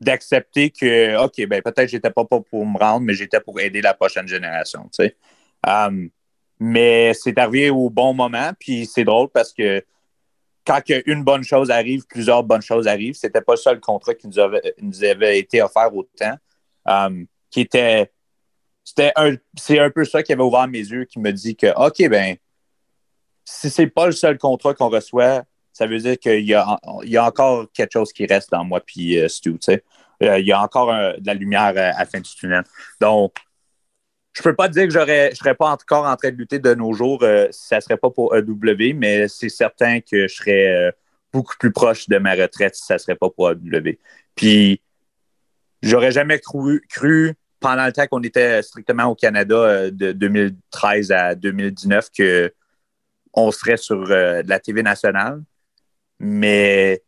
d'accepter que, OK, ben peut-être j'étais pas pour me rendre, mais j'étais pour aider la prochaine génération. Um, mais c'est arrivé au bon moment, puis c'est drôle parce que quand une bonne chose arrive, plusieurs bonnes choses arrivent. C'était pas ça le contrat qui nous avait, nous avait été offert autant, um, qui était c'était un, c'est un peu ça qui avait ouvert mes yeux, qui me dit que, OK, ben, si c'est pas le seul contrat qu'on reçoit, ça veut dire qu'il y a, encore quelque chose qui reste dans moi puis euh, Stu, tu sais. Euh, il y a encore de la lumière à, la fin du tunnel. Donc, je peux pas dire que j'aurais, je serais pas encore en train de lutter de nos jours euh, si ça serait pas pour EW, mais c'est certain que je serais beaucoup plus proche de ma retraite si ça serait pas pour EW. Puis, j'aurais jamais cru, cru pendant le temps qu'on était strictement au Canada de 2013 à 2019 que on serait sur la TV nationale. Mais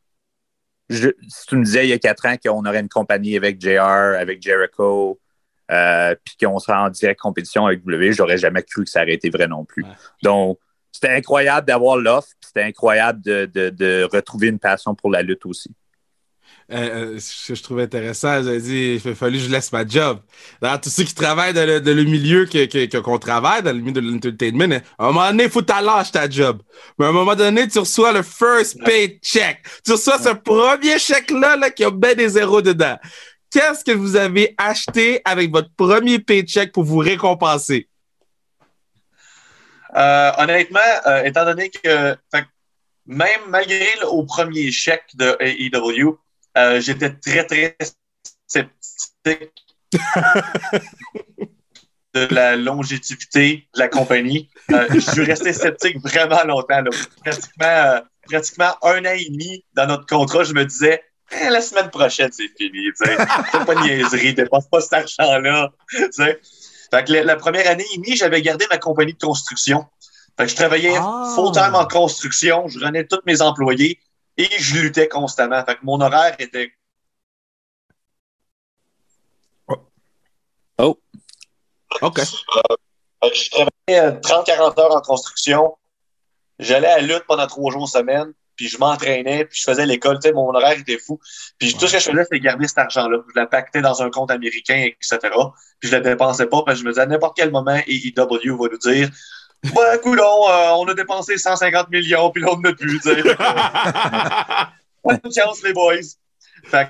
je, si tu me disais il y a quatre ans qu'on aurait une compagnie avec JR, avec Jericho, euh, puis qu'on serait en direct compétition avec W, j'aurais jamais cru que ça aurait été vrai non plus. Donc, c'était incroyable d'avoir l'offre, c'était incroyable de, de, de, retrouver une passion pour la lutte aussi. Euh, euh, ce que je trouve intéressant, j'ai dit, il a fallu que je laisse ma job. Dans tous ceux qui travaillent dans le, dans le milieu que, que, qu'on travaille, dans le milieu de l'entertainment, à un moment donné, il faut que tu lâches ta job. Mais à un moment donné, tu reçois le first paycheck. Tu reçois ce premier chèque-là là, qui a bien des zéros dedans. Qu'est-ce que vous avez acheté avec votre premier paycheck pour vous récompenser? Euh, honnêtement, euh, étant donné que même malgré le, au premier chèque de AEW, euh, j'étais très, très sceptique <laughs> de la longévité de la compagnie. Euh, je suis resté sceptique vraiment longtemps. là. Pratiquement, euh, pratiquement un an et demi dans notre contrat, je me disais Eh, la semaine prochaine, c'est fini. Fais pas de niaiserie, dépense pas cet argent-là. Fait que la, la première année et demie, j'avais gardé ma compagnie de construction. Fait que je travaillais Ah. full-time en construction, je renais tous mes employés et je luttais constamment. Fait que mon horaire était OK. Fait que je travaillais 30-40 heures en construction. J'allais à la lutte pendant trois jours semaine, puis je m'entraînais, puis je faisais l'école. Tu sais, mon horaire était fou. Puis tout ce que je faisais, c'était garder cet argent-là. Je la pactais dans un compte américain, etc. Puis je le dépensais pas, parce que je me disais, à n'importe quel moment, AEW va nous dire Ouais, coudon, euh, on a dépensé 150 millions, puis là, on n'a plus. tu sais. <laughs> Bonne chance, les boys. Fait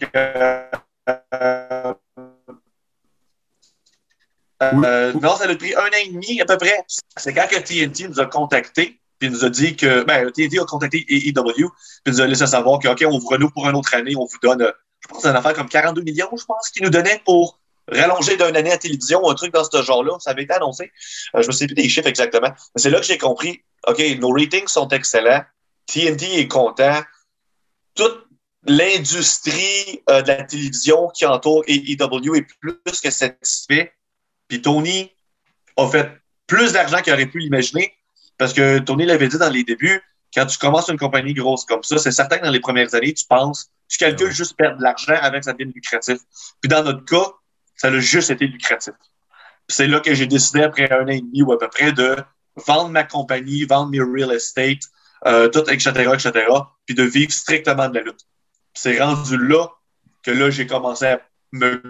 que, euh, euh, non, ça a pris un an et demi à peu près. C'est quand que TNT nous a contactés, puis nous a dit que, ben, TNT a contacté AEW, puis nous a laissé savoir que, OK, on vous renoue pour une autre année, on vous donne, euh, je pense, une affaire comme 42 millions, je pense, qu'ils nous donnaient pour rallonger d'une année à télévision, un truc dans ce genre-là. Ça avait été annoncé. Euh, je me souviens plus des chiffres exactement. Mais c'est là que j'ai compris, OK, nos ratings sont excellents, TNT est content, toute l'industrie euh, de la télévision qui entoure AEW est plus que satisfait. Puis Tony a fait plus d'argent qu'il aurait pu l'imaginer parce que Tony l'avait dit dans les débuts, quand tu commences une compagnie grosse comme ça, c'est certain que dans les premières années, tu penses, tu calcules juste perdre de l'argent avec ça devienne lucratif. Puis dans notre cas, ça a juste été lucratif. C'est là que j'ai décidé, après un an et demi ou à peu près, de vendre ma compagnie, vendre mes real estate, euh, tout, etc., etc., puis de vivre strictement de la lutte. C'est rendu là que là, j'ai commencé à me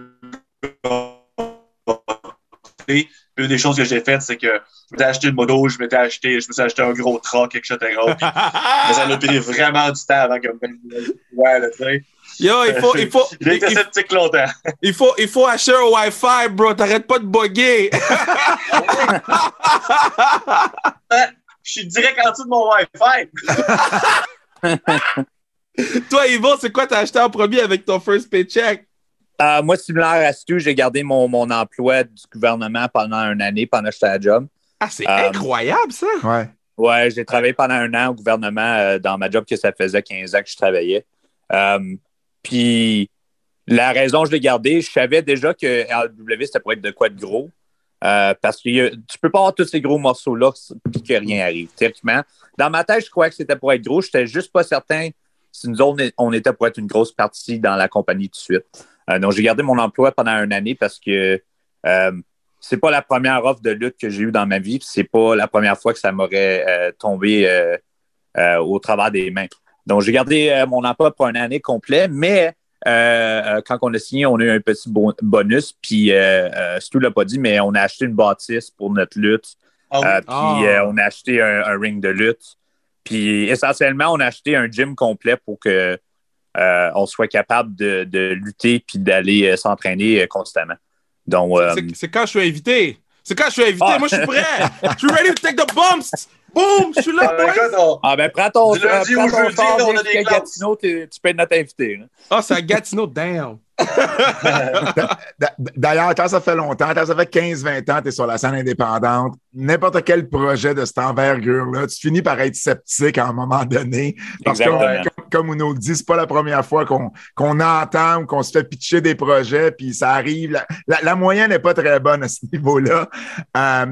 Puis une des choses que j'ai faites, c'est que je m'étais acheté une moto, je m'étais acheté, je me suis acheté un gros truck, etc. Puis, <laughs> mais ça m'a pris vraiment du temps avant que ouais, là, tu sais. Yo, il faut, il faut, J'ai été il, sceptique longtemps. il faut, il faut acheter un Wi-Fi, bro. T'arrêtes pas de bugger. Je suis direct en dessous de mon Wi-Fi. <laughs> Toi, Yvon, c'est quoi t'as acheté en premier avec ton first paycheck? Euh, moi, similaire à Stu, j'ai gardé mon, mon emploi du gouvernement pendant une année pendant que j'étais à la job. Ah, c'est Euh, incroyable, ça. Ouais. Ouais, j'ai travaillé pendant un an au gouvernement euh, dans ma job que ça faisait 15 ans que je travaillais. Euh, puis la raison je l'ai gardé, je savais déjà que LW, c'était pour être de quoi de gros. Euh, parce que a- tu peux pas avoir tous ces gros morceaux-là puis que rien arrive. Théoriquement, dans ma tête, je croyais que c'était pour être gros. Je n'étais juste pas certain si nous autres, on était pour être une grosse partie dans la compagnie tout de suite. Euh, donc, j'ai gardé mon emploi pendant une année parce que euh, c'est pas la première offre de lutte que j'ai eue dans ma vie. C'est pas la première fois que ça m'aurait euh, tombé euh, euh, au travers des mains. Donc, j'ai gardé euh, mon emploi pour une année complète, mais euh, euh, quand on a signé, on a eu un petit bon- bonus. Puis, euh, Stu l'a pas dit, mais on a acheté une bâtisse pour notre lutte. Ah puis, Ah. on a acheté un, un ring de lutte. Puis, essentiellement, on a acheté un gym complet pour que on soit capable de, de lutter puis d'aller s'entraîner constamment. Donc, C'est- C'est quand je suis invité. C'est quand je suis invité. Ah. Moi, je suis prêt. Je suis ready to take the bumps. Boom, je suis là, Ah, ben, boys. ah ben prends ton, Du lundi prends au ton jeudi, on a des. Gatineau, tu peux être notre invité. Ah, c'est à Gatineau, damn. D'a- <laughs> D'ailleurs, quand ça fait longtemps, quand ça fait 15-20 ans, tu es sur la scène indépendante, n'importe quel projet de cette envergure-là, tu finis par être sceptique à un moment donné. Parce que, comme, comme on nous le dit, c'est pas la première fois qu'on entend ou qu'on se fait pitcher des projets, puis ça arrive. La, la- la moyenne n'est pas très bonne à ce niveau-là. Euh,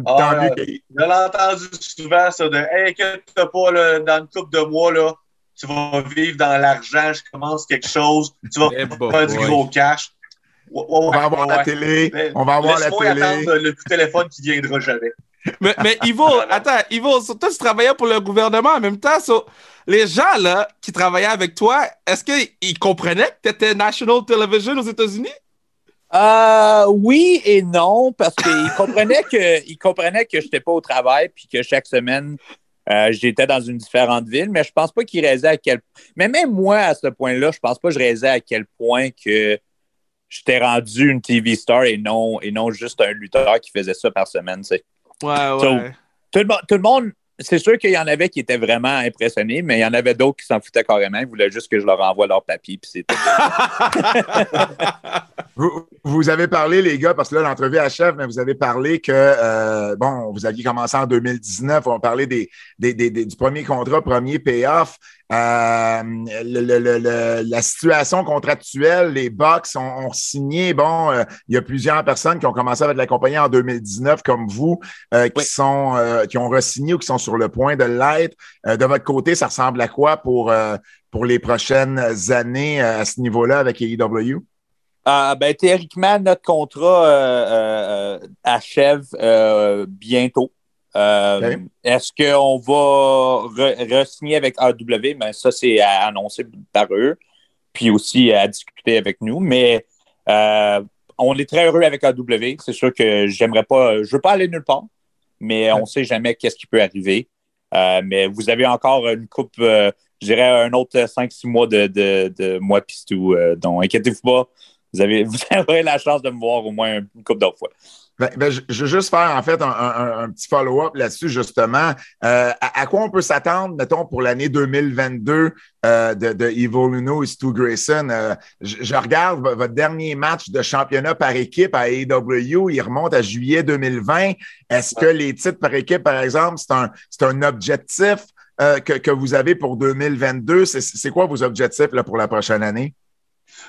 que- Je l'ai entendu souvent, ça, de Hey, inquiète-toi pas, là, dans une couple de mois, là, tu vas vivre dans l'argent, je commence quelque chose, tu vas Eh, boy, faire du gros cash. Ouais, ouais, on va avoir ouais, la télé, Mais on va avoir la télé. attendre le coup de téléphone qui viendra jamais. Mais, mais <laughs> Ivo, attends, Ivo, toi, tu travaillais pour le gouvernement en même temps. so, les gens là, qui travaillaient avec toi, est-ce qu'ils comprenaient que tu étais National Television aux États-Unis? Euh, oui et non, parce qu'ils comprenaient que ils comprenaient que je n'étais pas au travail puis que chaque semaine, euh, j'étais dans une différente ville, mais je pense pas qu'ils réalisaient à quel Mais même moi, à ce point-là, je pense pas que je réalisais à quel point que j'étais rendu une TV star et non, et non juste un lutteur qui faisait ça par semaine. Ouais, ouais. tout, le, tout le monde c'est sûr qu'il y en avait qui étaient vraiment impressionnés, mais il y en avait d'autres qui s'en foutaient carrément. Ils voulaient juste que je leur envoie leur papier, puis <laughs> vous, vous, avez parlé, les gars, parce que là, l'entrevue achève, mais vous avez parlé que, euh, bon, vous aviez commencé en 2019, on parlait des, des, des, du premier contrat, premier payoff. Euh, le, la situation contractuelle, les Bucks ont, signé. Bon, euh, il y a plusieurs personnes qui ont commencé avec la compagnie en 2019, comme vous, euh, qui sont qui ont re-signé ou qui sont sur le point de l'être. de votre côté, ça ressemble à quoi pour pour les prochaines années à ce niveau-là avec AEW? ben, théoriquement, notre contrat achève bientôt. Euh, est-ce qu'on va re-signer avec AW? Ben, ça, c'est à annoncer par eux, puis aussi à discuter avec nous. Mais euh, on est très heureux avec AW. C'est sûr que j'aimerais pas, je veux pas aller nulle part, mais on ne sait jamais qu'est-ce qui peut arriver. Euh, mais vous avez encore une coupe, je dirais un autre 5-6 mois de, de, de moi pistou. donc, inquiétez-vous pas. Vous avez, <laughs> vous aurez la chance de me voir au moins une coupe d'autres fois. Ben, ben, je, veux juste faire en fait un, petit follow-up là-dessus, justement. Euh, à, quoi on peut s'attendre, mettons, pour l'année 2022 euh, de, Evil Luno et Stu Grayson? Euh, je, regarde votre dernier match de championnat par équipe à AEW, il remonte à juillet 2020. Est-ce que les titres par équipe, par exemple, c'est un, un objectif que, que, vous avez pour 2022? C'est, quoi vos objectifs là, pour la prochaine année?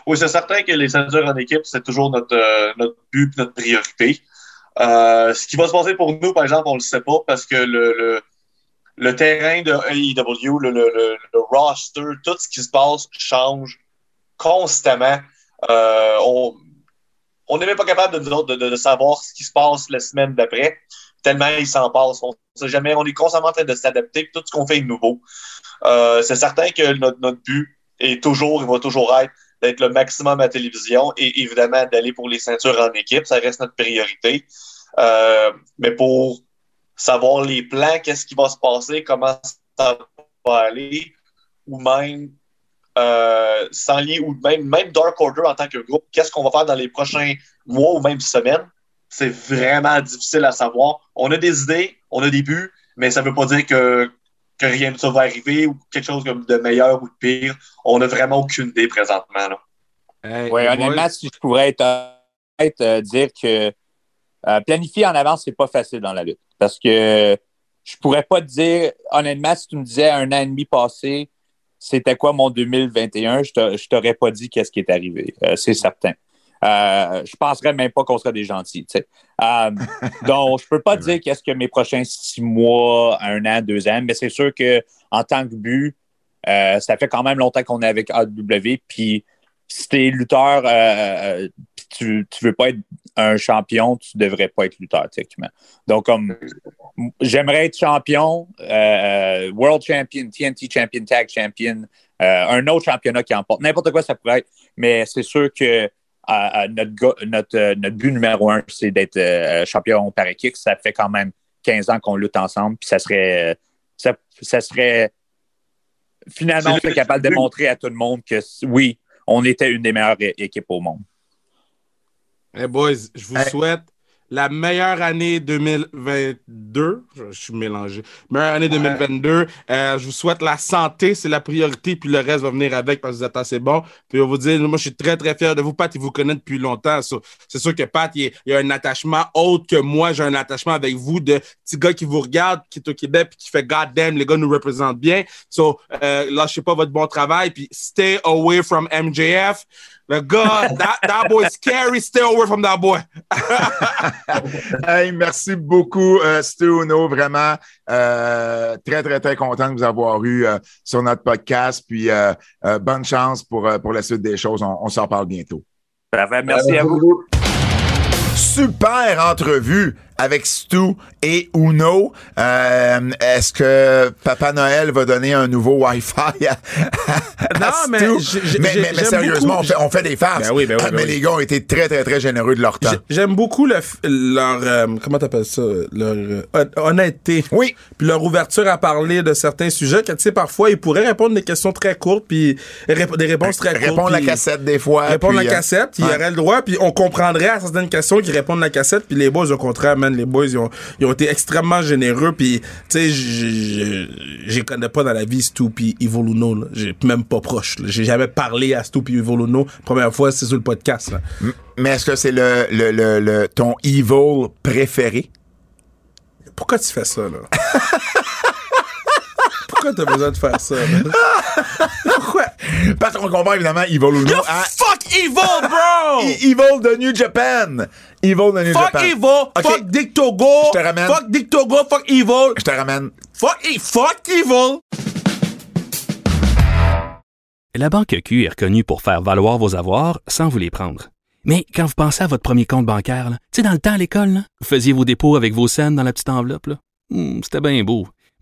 Oui, c'est certain que les ceintures en équipe, c'est toujours notre, notre but, notre priorité. Euh, ce qui va se passer pour nous, par exemple, on ne le sait pas parce que le, terrain de AEW, le, roster, tout ce qui se passe change constamment. Euh, on n'est même pas capable de, savoir ce qui se passe la semaine d'après, tellement il s'en passe. On sait jamais, on est constamment en train de s'adapter, tout ce qu'on fait est nouveau. Euh, c'est certain que notre, but est toujours, il va toujours être d'être le maximum à télévision et évidemment d'aller pour les ceintures en équipe. Ça reste notre priorité. Euh, mais pour savoir les plans, qu'est-ce qui va se passer, comment ça va aller, ou même euh, sans lien, ou même, même Dark Order en tant que groupe, qu'est-ce qu'on va faire dans les prochains mois ou même semaines, c'est vraiment difficile à savoir. On a des idées, on a des buts, mais ça ne veut pas dire que que rien de ça va arriver ou quelque chose de meilleur ou de pire. On n'a vraiment aucune idée présentement. oui, honnêtement, si je pourrais être, euh, dire que euh, planifier en avance, c'est pas facile dans la lutte. Parce que je pourrais pas te dire, honnêtement, si tu me disais un an et demi passé, c'était quoi mon 2021, je t'aurais pas dit qu'est-ce qui est arrivé. Euh, c'est certain. Euh, je penserais même pas qu'on serait des gentils. Euh, <laughs> donc, je peux pas dire qu'est-ce que mes prochains six mois, un an, deux ans, mais c'est sûr que en tant que but, euh, ça fait quand même longtemps qu'on est avec AW. Puis si tu es lutteur, tu, tu veux pas être un champion, tu devrais pas être lutteur, techniquement. Donc, comme j'aimerais être champion, World Champion, TNT Champion, Tag Champion, un autre championnat qui emporte. N'importe quoi, ça pourrait être. Mais c'est sûr que notre, notre, euh, notre, but numéro un, c'est d'être euh, champion par équipe. Ça fait quand même 15 ans qu'on lutte ensemble. Puis ça serait. Ça, serait. Finalement, on capable de montrer à tout le monde que oui, on était une des meilleures équipes au monde. Hey boys, je vous souhaite la meilleure année 2022. Je, suis mélangé. Meilleure année 2022. Euh, je vous souhaite la santé, c'est la priorité, puis le reste va venir avec parce que vous êtes assez bon. Puis on va vous dire, moi, je suis très, très fier de vous, Pat. Il vous connaît depuis longtemps. C'est sûr que Pat, il, y a un attachement autre que moi. J'ai un attachement avec vous de petit gars qui vous regarde, qui est au Québec, puis qui fait God damn, les gars nous représentent bien. So, euh, lâchez pas votre bon travail, puis stay away from MJF. The God, that, that boy is scary. Stay away from that boy. <laughs> hey, merci beaucoup, uh, Stu Uno. Vraiment, euh, très, très, très content de vous avoir eu euh, sur notre podcast. Puis, euh, bonne chance pour, pour la suite des choses. On, on s'en parle bientôt. Parfait. Merci à vous. Super entrevue avec Stu et Uno. Euh, Est-ce que Papa Noël va donner un nouveau Wi-Fi à, à Non, mais Stu? mais, mais- sérieusement, on fait, on fait des farces. Ben oui, ben oui, Ah, ben mais oui. les gars ont été très, très, très généreux de leur temps. J'ai- J'aime beaucoup le, leur. euh, comment t'appelles ça? Leur euh, hon- honnêteté. Oui. Puis leur ouverture à parler de certains sujets. Que, tu sais, parfois, ils pourraient répondre des questions très courtes, puis rép- des réponses très courtes. Répondre la cassette des fois. Répondre la euh, cassette, il ouais. aurait le droit, puis on comprendrait à certaines questions qu'ils répondent la cassette, puis les boys, au contraire, man, les boys, ils ont, ils ont été extrêmement généreux, puis, tu sais, je connais pas dans la vie Stu puis Evoluno, là. J'ai même pas proche. J'ai jamais parlé à Stu puis Evoluno. Première fois, c'est sur le podcast, là. Mais est-ce que c'est le, le, le, le- ton evil préféré? Pourquoi tu fais ça, là? <laughs> Pourquoi t'as besoin de faire ça? <laughs> Pourquoi? <laughs> Parce qu'on compare évidemment Evil Uno à Fuck Evil, bro! <laughs> E- Evil de New Japan. Evil de New Fuck Japan. Evil! Fuck Dick Togo! Je te ramène. Fuck Dick Togo! Fuck Evil! Je te ramène. Fuck, E- fuck Evil! La Banque Q est reconnue pour faire valoir vos avoirs sans vous les prendre. Mais quand vous pensez à votre premier compte bancaire, tu sais, dans le temps à l'école, là, vous faisiez vos dépôts avec vos scènes dans la petite enveloppe. Hmm, C'était bien beau.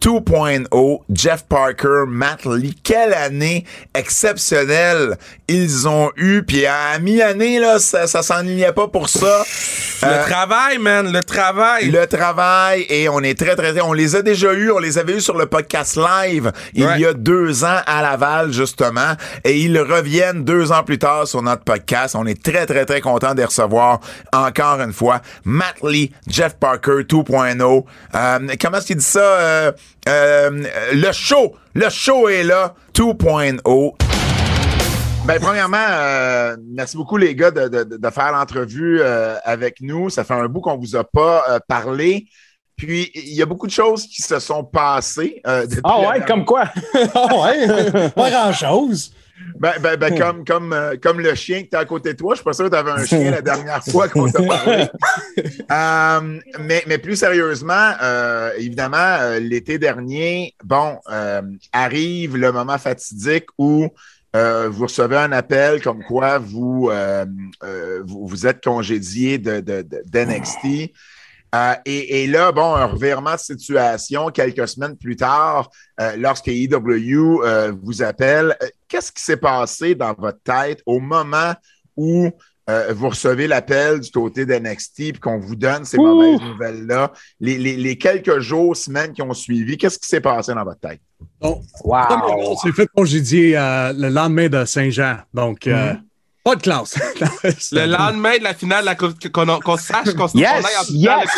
2.0, Jeff Parker, Matt Lee. Quelle année exceptionnelle ils ont eu. Puis à mi-année, là, ça, ça s'enlignait pas pour ça. Le Euh, travail, man, le travail. le travail et on est très très très- on les a déjà eus on les avait eus sur le podcast live il y a deux ans à Laval justement et ils reviennent deux ans plus tard sur notre podcast on est très très très content de les recevoir encore une fois Matt Lee Jeff Parker 2.0 Euh, comment est-ce qu'il dit ça Euh, euh, le show le show est là 2.0 ben, premièrement, euh, merci beaucoup les gars de, de- de faire l'entrevue euh, avec nous. Ça fait un bout qu'on vous a pas euh, parlé. Puis, il y a beaucoup de choses qui se sont passées. euh, Ah ouais, comme quoi? <laughs> Ah ouais, pas grand-chose. Ben, ben, ben, comme, comme, euh, comme le chien qui était à côté de toi. Je suis pas sûr que tu avais un chien la dernière fois qu'on t'a parlé. <laughs> Euh, mais, mais plus sérieusement, euh, évidemment, l'été dernier, bon, arrive le moment fatidique où vous recevez un appel comme quoi vous, vous, vous êtes congédié de, de, de- d'NXT. Euh, et, et là, bon, un revirement de situation quelques semaines plus tard, euh, lorsque EW euh, vous appelle, qu'est-ce qui s'est passé dans votre tête au moment où euh, vous recevez l'appel du côté d'NXT puis qu'on vous donne ces Ouh. mauvaises nouvelles-là? Les, les- les quelques jours, semaines qui ont suivi, qu'est-ce qui s'est passé dans votre tête? Donc, Wow! s'est fait congédier euh, le lendemain de Saint-Jean. Donc, euh, pas de classe. <laughs> Le lendemain de la finale, qu'on qu'on sache qu'on Yes, finale. yes.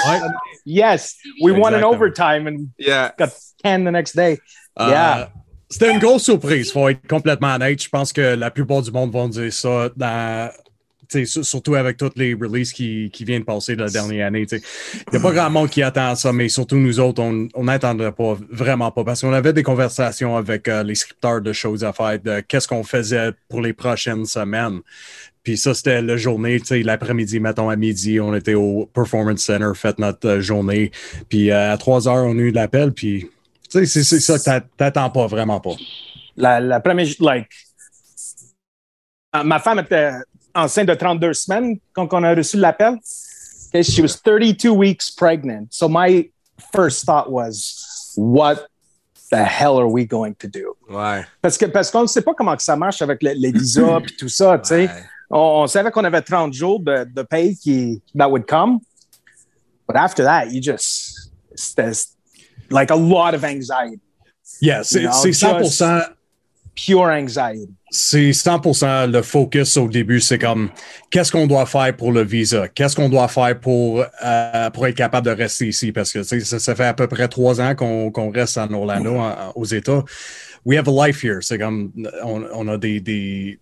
Yes, we won in Exactement. overtime and Yeah. got 10 the next day. Euh, Yeah. C'était une grosse surprise, faut être complètement honnête. Je pense que la plupart du monde vont dire ça, dans, surtout avec toutes les releases qui, qui viennent de passer de la dernière année. Il n'y a pas grand monde qui attend ça, mais surtout nous autres, on n'attendrait pas, vraiment pas, parce qu'on avait des conversations avec euh, les scripteurs de choses à faire, de qu'est-ce qu'on faisait pour les prochaines semaines. Puis ça, c'était la journée, tu sais, l'après-midi, mettons à midi, on était au Performance Center, fait notre euh, journée. Puis euh, à 3 heures, on a eu l'appel, puis tu sais, c'est ça que t'a- t'attends pas, vraiment pas. La, la première, like, ma femme était enceinte de 32 semaines quand on a reçu l'appel. Okay, she was 32 weeks pregnant. So my first thought was, what the hell are we going to do? Ouais. Parce que parce qu'on ne sait pas comment que ça marche avec le- les visas <clears throat> et tout ça, tu sais. Ouais. On, on savait qu'on avait 30 jours de, de paye qui that would come. But after that, you just c'était like a lot of anxiety, Yeah, c'est You know, c'est 100%, pure anxiety. C'est 100% le focus au début. C'est comme, qu'est-ce qu'on doit faire pour le visa? Qu'est-ce qu'on doit faire pour, euh, pour être capable de rester ici? Parce que ça, ça fait à peu près trois ans qu'on reste en Orlando, aux États. We have a life here. C'est comme, on, on a des, des,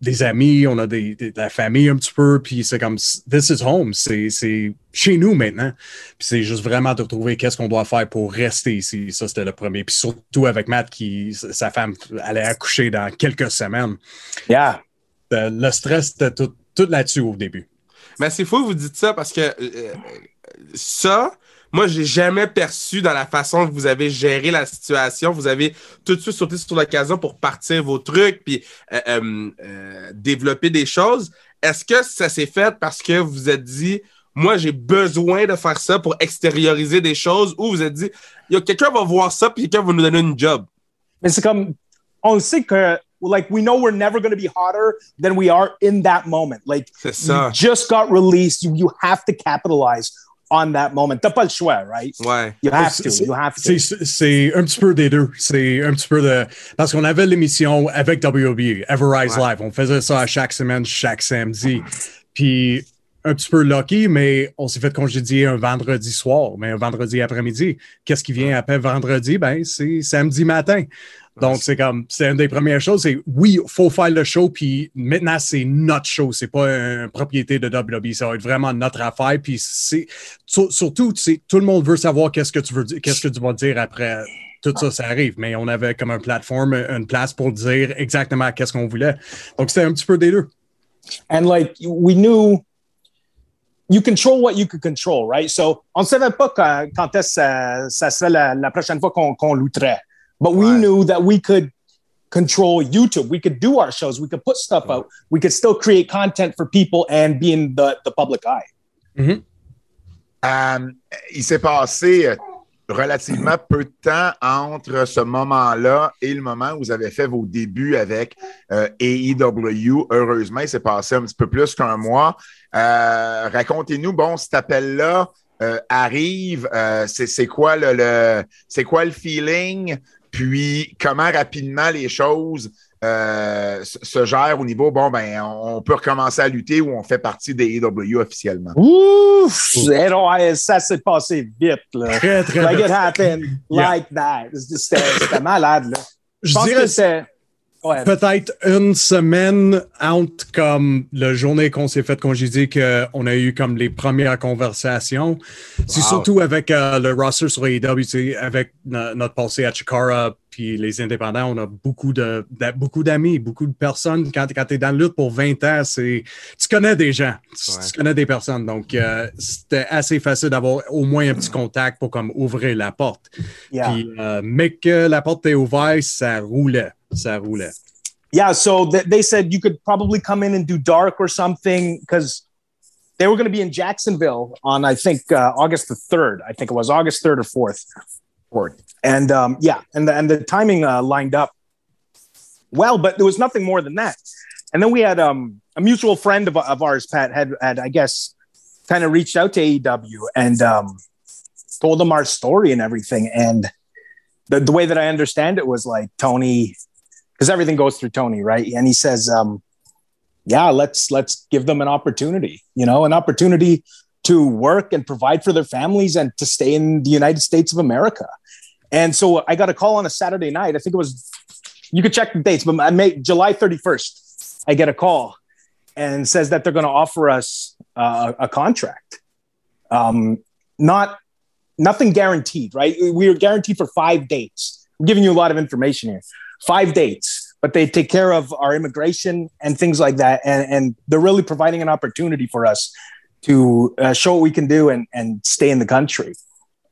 des amis, on a des, des- de la famille un petit peu, puis c'est comme this is home, c'est c'est chez nous maintenant. Puis c'est juste vraiment de trouver qu'est-ce qu'on doit faire pour rester ici. Ça, c'était le premier. Puis surtout avec Matt, qui sa femme allait accoucher dans quelques semaines. Yeah. Euh, Le stress, c'était tout, tout là-dessus au début. Mais c'est fou que vous dites ça parce que euh, ça, moi, j'ai jamais perçu dans la façon que vous avez géré la situation. Vous avez tout de suite sauté sur l'occasion pour partir vos trucs puis euh, euh, euh, développer des choses. Est-ce que ça s'est fait parce que vous vous êtes dit, moi, j'ai besoin de faire ça pour extérioriser des choses ou vous êtes dit, quelqu'un va voir ça puis quelqu'un va nous donner une job? Mais c'est comme, on sait que, like, we know we're never going to be hotter than we are in that moment. Like, you just got released. You, you have to capitalize on that moment. T'as pas le choix, right? Ouais. You have to. C'est- You have to. C'est un petit peu des deux. C'est un petit peu de. Parce qu'on avait l'émission avec WB, Everrise Ouais. Live. On faisait ça à chaque semaine, chaque samedi. Puis un petit peu lucky, mais on s'est fait congédier un vendredi soir, mais un vendredi après-midi. Qu'est-ce qui vient après vendredi? Ben, c'est samedi matin. Donc, c'est comme, c'est une des premières choses, c'est oui, il faut faire le show, puis maintenant, c'est notre show, c'est pas une propriété de WWE, ça va être vraiment notre affaire, puis c'est, sur- surtout, c'est, tout le monde veut savoir qu'est-ce que tu veux dire, qu'est-ce que tu vas dire après tout ça, ça arrive, mais on avait comme un plateforme, une place pour dire exactement qu'est-ce qu'on voulait. Donc, c'était un petit peu des deux. and like we knew you control what you could control, right? So on ne savait pas quand, quand est-ce ça, ça serait la, la prochaine fois qu'on qu'on. But we Ouais. knew that we could control YouTube. We could do our shows. We could put stuff out. We could still create content for people and be in the, the public eye. Euh, il s'est passé relativement peu de temps entre ce moment-là et le moment où vous avez fait vos débuts avec euh, AEW. Heureusement, il s'est passé un petit peu plus qu'un mois. Euh, Racontez-nous, bon, cet appel-là euh, arrive, c'est quoi c'est quoi le feeling, puis comment rapidement les choses euh, se gèrent au niveau, bon, ben, on peut recommencer à lutter ou on fait partie des AEW officiellement. Ouf! Ça s'est passé vite, là. Très, très Like vite. it happened Yeah. like that. C'était c'était malade, là. Je Je pense dirais que c'est. Ouais. peut-être une semaine entre comme la journée qu'on s'est fait congédier qu'on a eu comme les premières conversations. C'est Wow. surtout avec euh, le roster sur AEW, avec no- notre passé à Chikara puis les indépendants, on a beaucoup de, beaucoup d'amis, beaucoup de personnes. Quand, quand tu es dans la lutte pour 20 ans, c'est tu connais des gens, tu, Ouais. tu connais des personnes. Donc, euh, c'était assez facile d'avoir au moins un petit contact pour comme ouvrir la porte. Yeah. Puis, euh, mais que la porte est ouverte, ça roulait. Ça roulait. Yeah, so th- they said you could probably come in and do dark or something because they were going to be in Jacksonville on I think uh, August the third. I think it was August third or fourth. Fourth. And um, yeah, and the, and the timing uh, lined up well, but there was nothing more than that. And then we had um, a mutual friend of, of ours, Pat, had had I guess kind of reached out to AEW and um, told them our story and everything. And the, the way that I understand it was like Tony because everything goes through Tony, right? And he says, um, "Yeah, let's let's give them an opportunity. You know, an opportunity to work and provide for their families and to stay in the United States of America." And so I got a call on a Saturday night. I think it was. You could check the dates, but I made July thirty first. I get a call and says that they're going to offer us uh, a contract. Um, not nothing guaranteed, right? We are guaranteed for five dates. I'm giving you a lot of information here five dates, but they take care of our immigration and things like that. And, and they're really providing an opportunity for us to uh, show what we can do and, and stay in the country.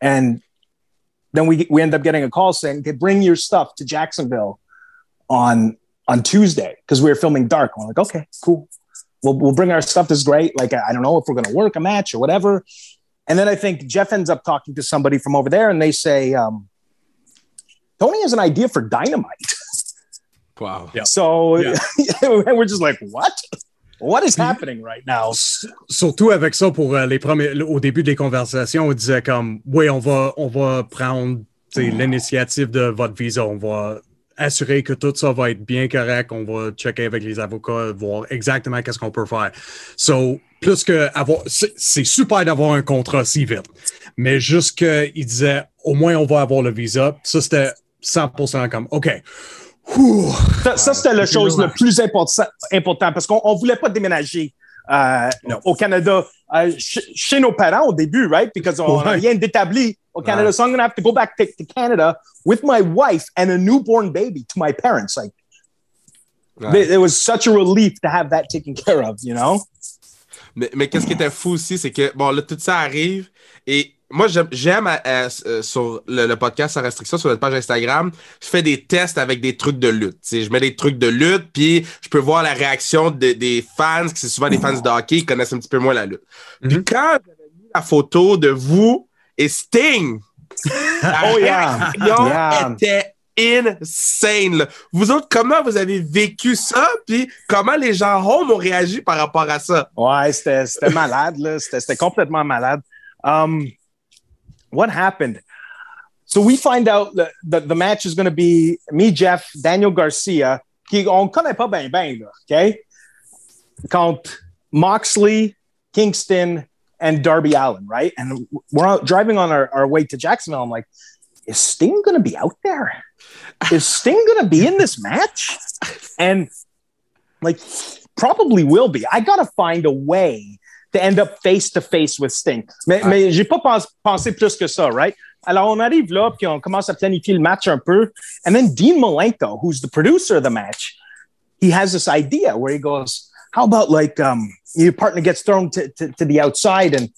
And then we, we end up getting a call saying, okay, bring your stuff to Jacksonville on, on Tuesday because we were filming dark. I'm like, okay, cool. We'll, we'll bring our stuff. This is great. Like, I I don't know if we're going to work a match or whatever. And then I think Jeff ends up talking to somebody from over there and they say, um, Tony has an idea for dynamite. Wow. Yeah. So Yeah. <laughs> and we're just like, what? What is happening right now? Surtout avec ça, pour euh, les premiers, au début des conversations, on disait comme, oui, on va, on va prendre l'initiative de votre visa, on va assurer que tout ça va être bien correct, on va checker avec les avocats, voir exactement qu'est-ce qu'on peut faire. So, plus que avoir, c'est c'est super d'avoir un contrat si vite, mais juste qu'il disait, au moins on va avoir le visa, ça c'était 100% comme, OK, Ça, ça, c'était la chose le plus important, important parce qu'on ne voulait pas déménager euh, au Canada euh, ch- chez nos parents au début, right? Because on n'a rien d'établi au Canada. So I'm going to have to go back to, to Canada with my wife and a newborn baby to my parents. Like, Ouais. it was such a relief to have that taken care of, you know? Mais, mais qu'est-ce qui était fou aussi, c'est que, bon, là, tout ça arrive et moi, j'aime- euh, euh, sur le, le podcast sans restriction, sur notre page Instagram, je fais des tests avec des trucs de lutte. Je mets des trucs de lutte, puis je peux voir la réaction de- des fans, qui c'est souvent des fans de hockey, qui connaissent un petit peu moins la lutte. Puis quand j'avais mis la photo de vous et Sting, <laughs> la Oh, yeah. réaction Yeah. était insane. là. Vous autres, comment vous avez vécu ça? Puis comment les gens home ont réagi par rapport à ça? Ouais, c'était malade, là. C'était c'était complètement malade. Um, what happened? So we find out that the, the match is going to be me, Jeff, Daniel Garcia, on connaît pas bien, bien, là, OK? Contre Moxley, Kingston, and Darby Allen, right? And we're out driving on our, our way to Jacksonville. I'm like, is Sting going to be out there? Is Sting going to be in this match? And like, probably will be. I got to find a way to end up face to face with Sting. Mais, mais j'ai pas pens- pensé plus que ça, right? Alors, on arrive là, puis on commence à planifier le match un peu. And then Dean Malenko, who's the producer of the match, he has this idea where he goes, How about like um, your partner gets thrown to, to, to the outside and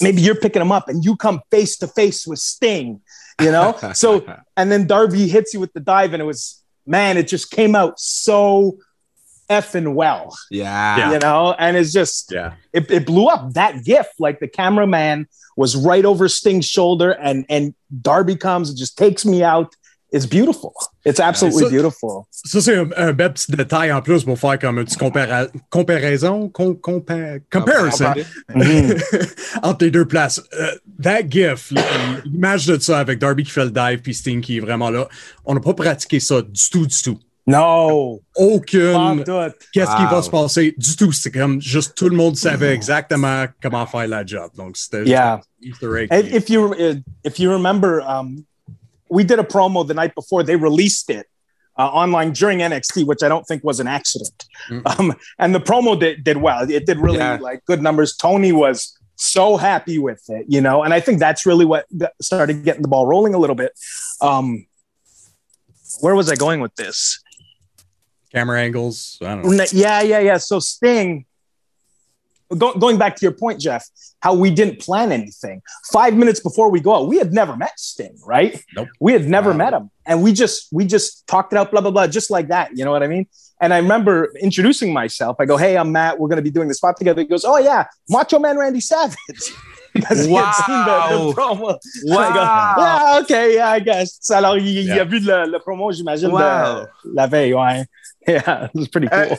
maybe you're picking him up and you come face to face with Sting, you know? <laughs> so, and then Darby hits you with the dive and it was, man, it just came out so effing well Yeah. you know and it's just Yeah. it, it blew up that gif like the cameraman was right over sting's shoulder and and darby comes and just takes me out it's beautiful it's absolutely So- beautiful Ça, c'est un, un bel petit détail en plus pour faire comme une petite compara- comparaison, com- compa- comparison ah, <laughs> entre les deux places. Euh, that GIF, l- l'image de ça avec Darby qui fait le dive puis Sting qui est vraiment là, on n'a pas pratiqué ça du tout, du tout. No Aucune. Fuck that. Qu'est-ce qui va se passer? Du tout. C'est comme juste tout le monde savait exactement comment faire la job. Donc, c'était juste Yeah. un Easter egg. And if you uh, if you remember um we did a promo the night before they released it uh, online during NXT, which I don't think was an accident. Um, and the promo did, did well. It did really Yeah. like good numbers. Tony was so happy with it, you know, and I think that's really what started getting the ball rolling a little bit. Um, where was I going with this? Camera angles. I don't know. Yeah, yeah, yeah. So Sting, go, going back to your point, Jeff, how we didn't plan anything. Five minutes before we go out, we had never met Sting, right? Nope. We had never met him, and we just we just talked it out, blah blah blah, just like that. You know what I mean? And I remember introducing myself. I go, "Hey, I'm Matt. We're going to be doing this spot together." He goes, "Oh yeah, Macho Man Randy Savage." <laughs> Because he had seen the, Wow. the promo. Wow. Yeah, okay, yeah, I guess. Alors, il, il a vu le, le promo, j'imagine, Wow. de la veille, ouais. <laughs> Yeah, it was pretty cool. Euh,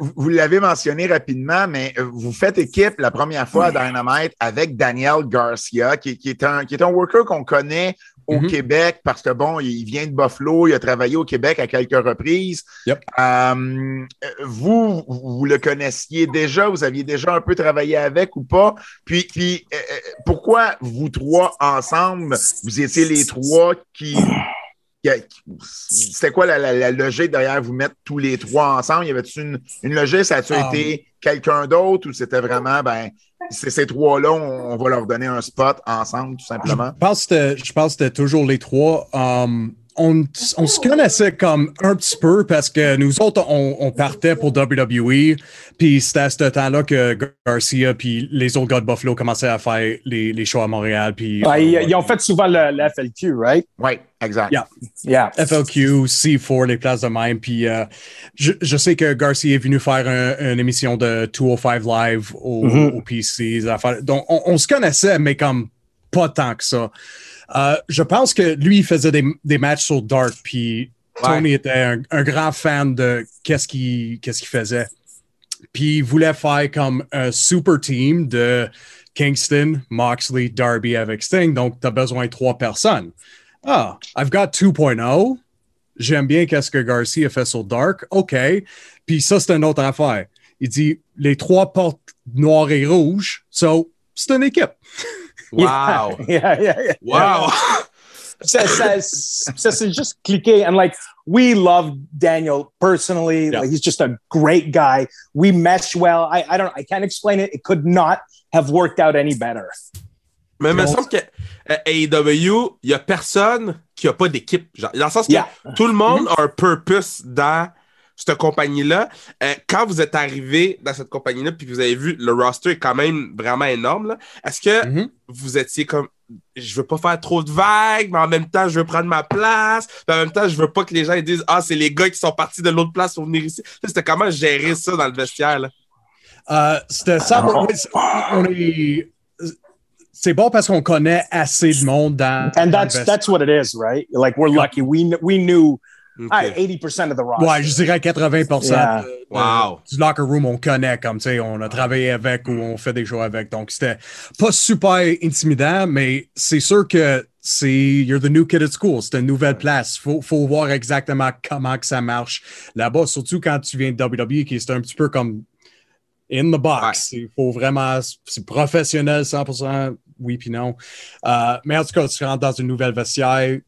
vous- vous l'avez mentionné rapidement, mais euh, vous faites équipe la première fois à Dynamite avec Daniel Garcia, qui, qui est, un, qui est un worker qu'on connaît au Mhm. Québec parce que, bon, il vient de Buffalo, il a travaillé au Québec à quelques reprises. Yep. Euh, vous, vous le connaissiez déjà, vous aviez déjà un peu travaillé avec ou pas? Puis, puis euh, euh, pourquoi vous trois ensemble, vous étiez les trois qui qui a- qui- C'était quoi la, la- la logique derrière vous mettre tous les trois ensemble? Y avait-tu une, une logique? Ça a-tu Um, été quelqu'un d'autre ou c'était vraiment, ben, c'est ces trois-là, on, on va leur donner un spot ensemble, tout simplement? Je pense que c'était- je pense que toujours les trois. Um, on, on se connaissait comme un petit peu parce que nous autres, on, on partait pour WWE. Puis c'était à ce temps-là que Garcia puis les autres gars de Buffalo commençaient à faire les, les shows à Montréal. Puis, Ouais, ils, ils ont fait souvent le, le FLQ, right? Oui, exact. Yeah. Yeah. FLQ, C4, les places de même. Puis euh, je, je sais que Garcia est venu faire un- une émission de 205 Live au, Mhm. au PC. Donc, on, on se connaissait, mais comme pas tant que ça. Euh, je pense que lui, il faisait des, des matchs sur Dark, puis Tony était un, un grand fan de qu'est-ce qu'il qu'est-ce qu'il faisait. Puis il voulait faire comme un super team de Kingston, Moxley, Darby avec Sting. Donc, tu as besoin de trois personnes. Ah, I've got 2.0. J'aime bien qu'est-ce que Garcia fait sur Dark. OK. Puis ça, c'est une autre affaire. Il dit les trois portes noires et rouges. So, c'est une équipe. <laughs> Wow. <laughs> Yeah, yeah, yeah. Wow. ça, ça s'est juste cliqué. And like, we love Daniel personally. Yeah. Like, he's just a great guy. We mesh well. I, I don't, I can't explain it. It could not have worked out any better. Mais il me semble que euh, AEW, il y a personne qui a pas d'équipe. Dans le sens que Yeah. tout le monde mm-hmm. a un purpose dans cette compagnie-là. Euh, quand vous êtes arrivé dans cette compagnie-là, puis que vous avez vu le roster est quand même vraiment énorme, est-ce que Mhm. vous étiez comme je veux pas faire trop de vagues, mais en même temps, je veux prendre ma place. En même temps, je veux pas que les gens ils disent Ah, c'est les gars qui sont partis de l'autre place pour venir ici. C'était comment gérer ça dans le vestiaire, là? Euh, C'était ça. oui, c'est- on est. C'est bon parce qu'on connaît assez de monde dans. And that's, that's what it is, right? Like, we're lucky. We, we knew Ok. all right, 80% of the roster. Ouais, je dirais 80 Yeah. de- de- Wow. du locker room, on connaît, comme tu sais, on a travaillé avec ou on fait des shows avec. Donc, c'était pas super intimidant, mais c'est sûr que c'est you're the new kid at school. C'est une nouvelle place. Faut, faut voir exactement comment que ça marche là-bas, surtout quand tu viens de WWE, qui c'est un petit peu comme in the box. Il faut vraiment, c'est professionnel 100%, oui puis non. Euh, mais en tout cas, tu rentres dans une nouvelle vestiaire,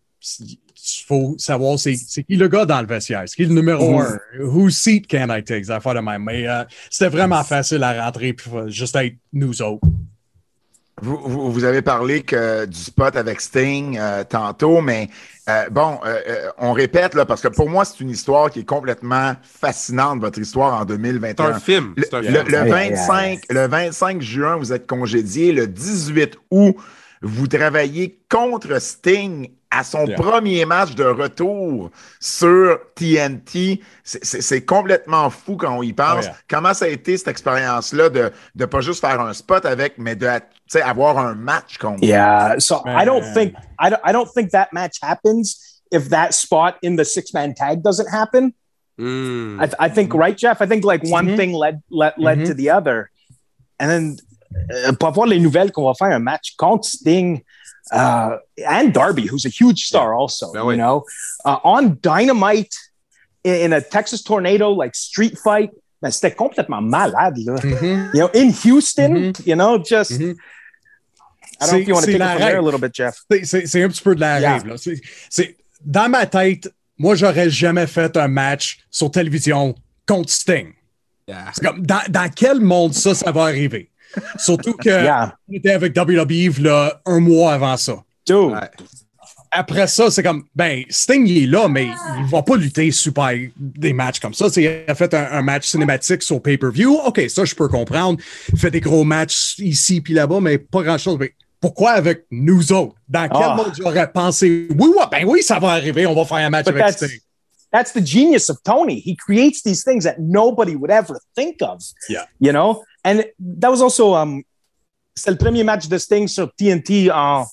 il faut savoir c'est c'est qui le gars dans le vestiaire, c'est qui le numéro un, whose seat can I take, ça fait de même. Mais euh, c'était vraiment facile à rentrer puis faut juste être nous autres. Vous, vous, vous avez parlé que du spot avec Sting euh, tantôt, mais euh, bon, euh, euh, on répète là, parce que pour moi, c'est une histoire qui est complètement fascinante, votre histoire en C'est 2021. un film. Le, C'est un le- film. le Yeah, 25, le 25 juin, vous êtes congédié. Le 18 août, vous travaillez contre Sting à son Yeah. premier match de retour sur TNT. C'est- complètement fou quand on y pense. Oh, yeah. Comment ça a été cette expérience-là de ne pas juste faire un spot avec, mais de avoir un match contre? Yeah. So I don't think I don't I don't think that match happens if that spot in the six man tag doesn't happen. Hmm. I, I think right, Jeff? I think like one Mhm. thing led led led to the other, and then pour avoir les nouvelles qu'on va faire un match contre Sting uh, and Darby, who's a huge star also. Ben you oui. know, uh, on Dynamite in, in a Texas tornado like street fight. Ben, c'était complètement malade là. Mhm. You know, in Houston, you know, just. I don't know if you want to C'est- take it c'est from la there a règle. little bit, Jeff. C'est- un petit peu de la Yeah. rêve. là. Dans ma tête, moi, j'aurais jamais fait un match sur télévision contre Sting. Yeah. Comme, dans, dans quel monde ça, ça va arriver? <laughs> Surtout que Yeah, on était avec WWE là, un mois avant ça. dude. Ouais. Après ça, c'est comme, ben, Sting, il est là, mais il va pas lutter super des matchs comme ça. Tu sais, il a fait un, un match cinématique sur pay-per-view. OK, ça, je peux comprendre. Il fait des gros matchs ici puis là-bas, mais pas grand-chose. Mais pourquoi avec nous autres? Dans quel Ah. monde j'aurais pensé, oui, ouais, ben oui, ça va arriver, on va faire un match But avec Sting. that's the genius of Tony. He creates these things that nobody would ever think of. Yeah. You know? And that was also um c'est le premier match de Sting sur TNT en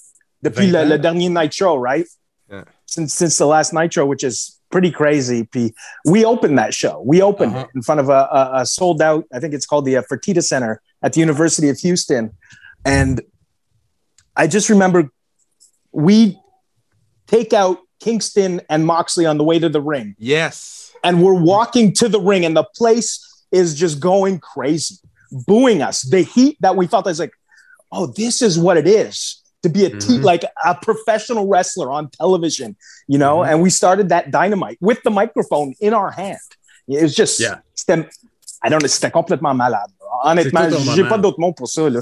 depuis 20 le, le dernier Nitro, right? Yeah. Since since the last Nitro, which is pretty crazy. Puis we opened that show. We opened Uh-huh. it in front of a, a, a sold out. I think it's called the uh, Fertitta Center at the University of Houston, and I just remember we take out Kingston and Moxley on the way to the ring, Yes. and we're walking to the ring, and the place is just going crazy, booing us. The heat that we felt is like, oh, this is what it is to be a te- Mhm. like a professional wrestler on television, you know. Mhm. And we started that dynamite with the microphone in our hand. It was just, Yeah. c'était- I don't know, c'était complètement malade. Honnêtement, C'est tout un j'ai moment. pas d'autre mot pour ça. Là.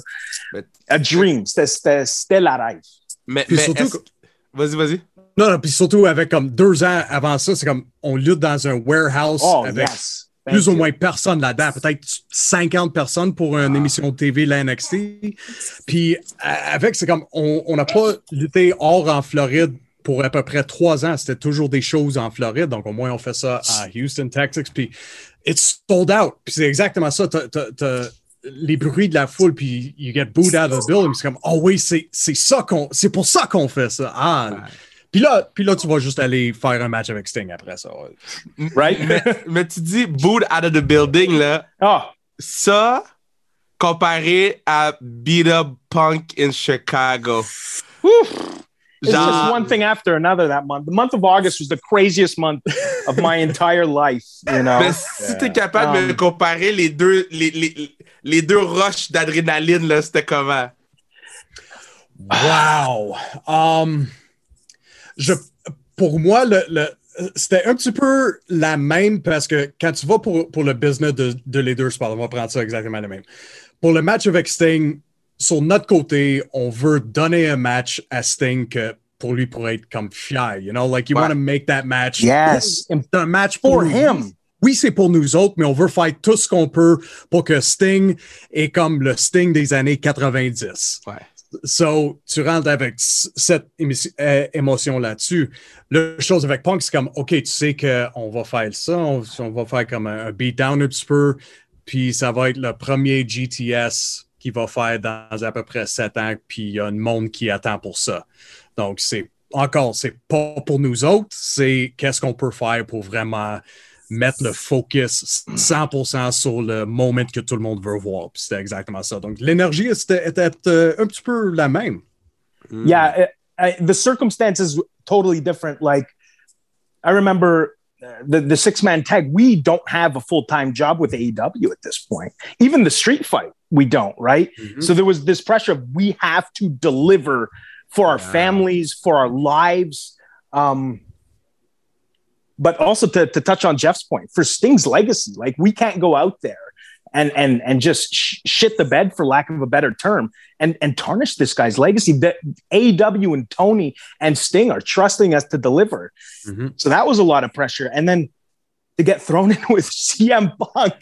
Mais- A dream, c'était- c'était c'était la rêve. Mais, Puis mais surtout est-ce- Vas-y, vas-y. Non, non, puis surtout avec comme deux ans avant ça, c'est comme on lutte dans un warehouse Oh, avec yes. Thank plus ou moins personne là-dedans, peut-être 50 personnes pour une émission de TV, la NXT. Puis à- avec, c'est comme on n'a pas lutté hors en Floride pour à peu près trois ans. C'était toujours des choses en Floride. Donc au moins on fait ça à Houston, Texas. Puis it's sold out. Puis c'est exactement ça. Les bruits de la foule, puis you get booed out of the building. C'est comme, oh oui, c'est c'est ça qu'on, c'est pour ça qu'on fait ça. Ah. Puis là, puis là, tu vas juste aller faire un match avec Sting après ça. Right? mais, mais tu dis boot out of the building, là. oh, Ça, comparé à Beat Up Punk in Chicago. It's just one thing after another that month. The month of August was the craziest month of my entire life, you know? Mais si t'es capable de Um, comparer les deux, les, les, les deux roches d'adrénaline, là, c'était comment? Wow. Um, je, pour moi, le, le- c'était un petit peu la même parce que quand tu vas pour, pour le business de, de les deux sports, on va prendre ça exactement le même. Pour le match avec Sting, sur notre côté, on veut donner un match à Sting que pour lui pour être comme fier. You know, like you want to make that match. Yes. C'est un match For pour him. Oui, c'est pour nous autres, mais on veut faire tout ce qu'on peut pour que Sting est comme le Sting des années 90. Ouais. So, tu rentres avec cette émotion là-dessus. La chose avec Punk, c'est comme, OK, tu sais qu'on va faire ça, on, va faire comme un, un beatdown un petit peu, puis ça va être le premier GTS qu'il va faire dans à peu près sept ans, puis il y a un monde qui attend pour ça. Donc, c'est encore, c'est pas pour nous autres, c'est qu'est-ce qu'on peut faire pour vraiment mettre le focus 100% sur le moment que tout le monde veut voir. Puis c'était exactement ça. Donc, l'énergie était, était, euh, un petit peu la même. Yeah, uh, uh, the circumstances totally different. Like I remember uh, the the six man tag. We don't have a full time job with AEW at this point. Even the street fight, we don't. Right. So there was this pressure of we have to deliver for our families, for our lives. Um, but also to, to touch on Jeff's point, for Sting's legacy, like we can't go out there and and and just sh- shit the bed, for lack of a better term, and and tarnish this guy's legacy. That AEW and Tony and Sting are trusting us to deliver. Mhm. So that was a lot of pressure, and then to get thrown <laughs> in with CM Punk,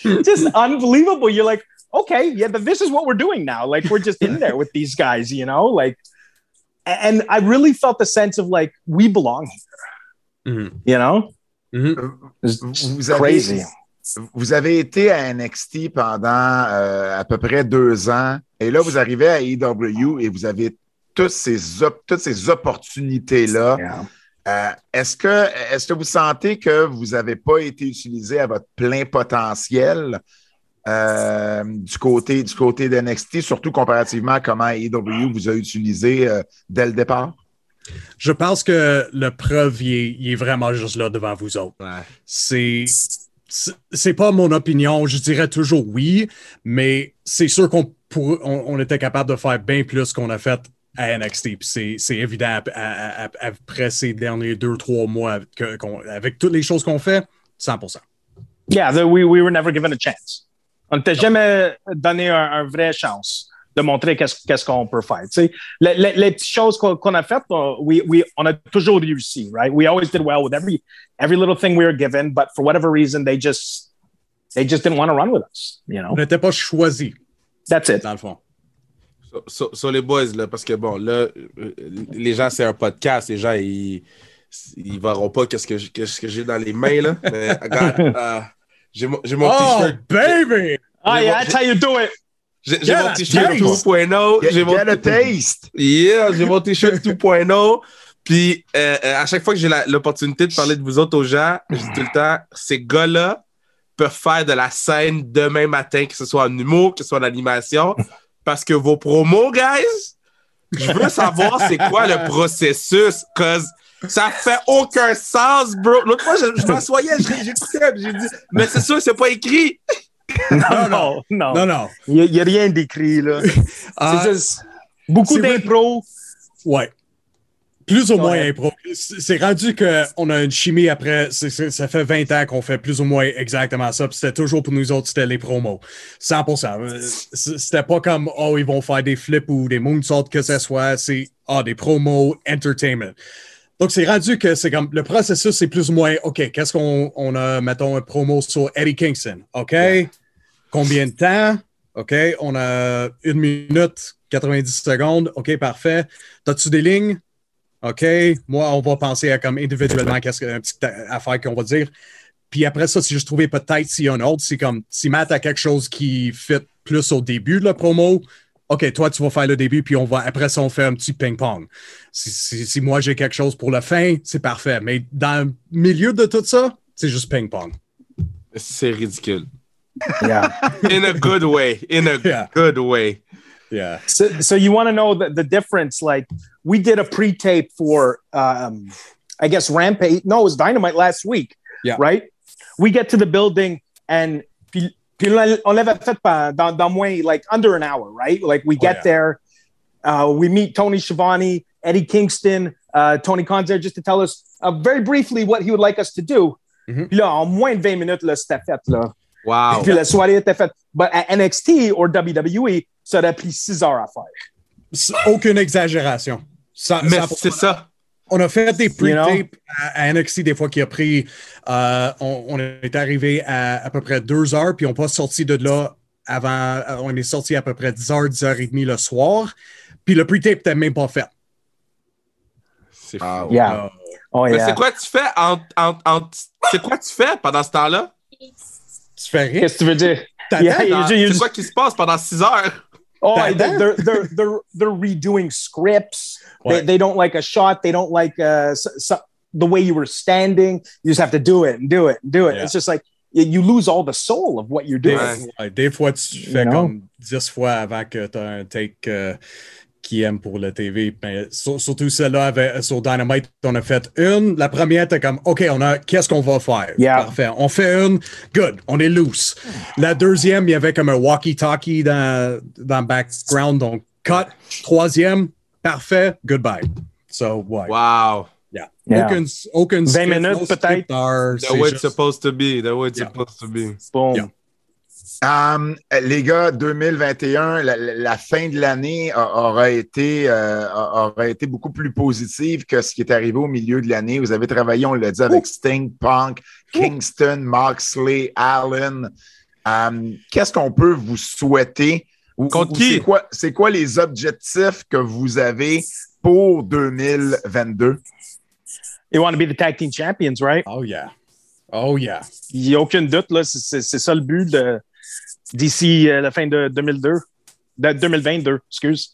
just <laughs> unbelievable. You're like, okay, yeah, but this is what we're doing now. Like we're just in there with these guys, you know, like. And I really felt the sense of like we belong here, Mhm. you know? Mhm. It's Vous avez, crazy. vous avez été à NXT pendant euh, à peu près deux ans et là, vous arrivez à AEW et vous avez toutes ces, op- toutes ces opportunités-là. Yeah. Euh, est-ce que, est-ce que vous sentez que vous n'avez pas été utilisé à votre plein potentiel euh, du côté, du côté de NXT, surtout comparativement à comment AEW vous a utilisé euh, dès le départ? Je pense que le preuve, il est, il est vraiment juste là devant vous autres. Ouais. C'est. pas mon opinion, je dirais toujours oui, mais c'est sûr qu'on on, on était capable de faire bien plus qu'on a fait à NXT. Puis c'est- évident ap- à- à- après ces derniers deux, trois mois que- avec toutes les choses qu'on fait, 100%. Yeah, the, we, we were never given a chance. On ne t'a jamais donné un, un vrai chance de montrer qu'est-ce qu'est-ce qu'on peut faire. Tu sais, les, les- les petites choses qu'on qu'on a faites, on, we, we, on a toujours réussi, right? We always did well with every every little thing we were given, but for whatever reason, they just they just didn't want to run with us. You know, On n'était pas choisi, that's it. dans le fond. Sur, sur- sur les boys, là, parce que bon, là, euh, les gens, c'est un podcast, les gens, ils, ils verront pas qu'est-ce que, j'ai- qu'est-ce que j'ai dans les mains, là. Mais, regarde, <laughs> euh, j'ai mon, j'ai mon Oh, t-shirt. baby! Ah, J'ai yeah, that's how you do it. J'ai, j'ai mon t-shirt taste. 2.0. J'ai mon, taste! yeah, j'ai mon <laughs> t-shirt 2.0. Puis, euh, euh, à chaque fois que j'ai l'opportunité de parler de vous autres aux gens, je dis tout le temps, ces gars-là peuvent faire de la scène demain matin, que ce soit en humour, que ce soit en animation, parce que vos promos, guys, je veux savoir c'est quoi le processus, cause ça fait aucun sens, bro. L'autre fois, je, je m'assoyais, j'écoutais, j'ai dit, mais c'est sûr, c'est pas écrit. Non, non, non. Non, non. Il n'y a, rien d'écrit, là. <laughs> Ah, C'est juste beaucoup d'impro. Ouais. Plus ou moins Ouais. impro. C'est rendu qu'on a une chimie après. ça fait 20 ans qu'on fait plus ou moins exactement ça. Puis c'était toujours pour nous autres, c'était les promos. 100%. Euh, C'était pas comme, oh, ils vont faire des flips ou des moonsaults, que ce soit. C'est, ah, des promos, entertainment. Donc, c'est rendu que c'est comme le processus, c'est plus ou moins, OK, qu'est-ce qu'on on a, mettons, un promo sur Eddie Kingston. OK? Combien de temps? OK, on a une minute, 90 secondes. OK, parfait. T'as-tu des lignes? OK, moi, on va penser à comme individuellement, qu'est-ce que, une petite affaire qu'on va dire. Puis après ça, si je trouvais peut-être s'il y a un autre, c'est comme si Matt a quelque chose qui fit plus au début de la promo, OK, toi, tu vas faire le début, puis on va, après ça, on fait un petit ping-pong. Si, si- si moi, j'ai quelque chose pour la fin, c'est parfait. Mais dans le milieu de tout ça, c'est juste ping-pong. C'est ridicule. Yeah. In a good way. In a Yeah. good way. Yeah. So, so you want to know the, the difference? Like we did a pre-tape for, um, I guess Rampage. No, it was Dynamite last week. Yeah. Right. We get to the building and puis, puis on on l'avait fait dans, dans moins like under an hour, right? Like we get yeah. there, uh, we meet Tony Schiavone, Eddie Kingston, uh, Tony Khan's there just to tell us uh, very briefly what he would like us to do. Mhm. Puis là, en moins de 20 minutes, là, c'était fait. Là. Wow. Puis la soirée était faite. But à NXT ou WWE, ça aurait pris 6 heures à faire. Aucune exagération. Ça- Mais ça- c'est ça. On a fait des You know? pre-tapes à, à NXT des fois qui a pris. euh, on, on est arrivé à à peu près deux heures, puis on n'est pas sorti de là avant. euh, On est sorti à peu près 10 heures, 10 heures et demie le soir. Puis le pre-tape n'était même pas fait. C'est Ah, fou. Yeah. Euh, Oh, Mais yeah. c'est quoi tu fais en, en, en- c'est quoi tu fais pendant ce temps-là? Tu fais rien. Qu'est-ce que tu veux dire? T'attends. Yeah, you- you C'est just- quoi qui se passe pendant 6 heures? Oh, they're, they're, they're, they're, they're redoing scripts. They, they don't like a shot. They don't like uh, s- s- the way you were standing. You just have to do it and do it and do it. Yeah. It's just like you, you lose all the soul of what you're doing. Ouais. ouais, des fois, tu fais You know? comme 10 fois avant que tu as un take euh, qui aime pour la TV. Mais sur- surtout celle-là avec- sur Dynamite, on a fait une. La première, t'es comme, OK, on a, qu'est-ce qu'on va faire? Yeah. Parfait. On fait une, good, on est loose. La deuxième, il y avait comme un walkie-talkie dans, dans le background, donc cut. Troisième, parfait, goodbye. So, ouais. Wow. Yeah. Aucun, aucun 20 script, minutes, peut-être. c'est way it's juste- supposed to be. The way it's Yeah. supposed to be. Boom. Yeah. Um, les gars, 2021, la, fin de l'année aura été, euh, aura été beaucoup plus positive que ce qui est arrivé au milieu de l'année. Vous avez travaillé, on l'a dit, avec Sting, Punk, Kingston, Moxley, Allen. Um, Qu'est-ce qu'on peut vous souhaiter? Ou- Contre ou qui? C'est quoi, les objectifs que vous avez pour 2022? You want to be the tag team champions, right? Oh, yeah. Oh, yeah. Il n'y a aucun doute, là. C'est ça le but de- d'ici euh, la fin de 2002. De 2022, excuse.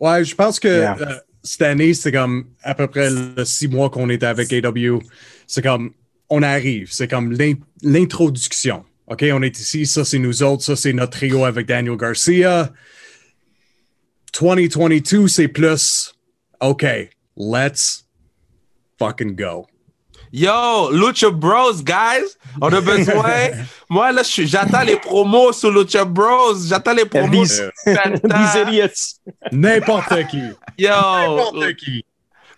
Ouais, je pense que Yeah. euh, cette année, c'est comme à peu près le six mois qu'on est avec AW. C'est comme on arrive, c'est comme l'in- l'introduction. OK, on est ici, ça c'est nous autres, ça c'est notre trio avec Daniel Garcia. 2022, c'est plus OK, let's fucking go. Yo, Lucha Bros, guys, on a besoin. <laughs> Moi, là, j'attends les promos sur Lucha Bros. J'attends les promos <laughs> These- sur. N'importe <laughs> qui. Yo. N'importe qui.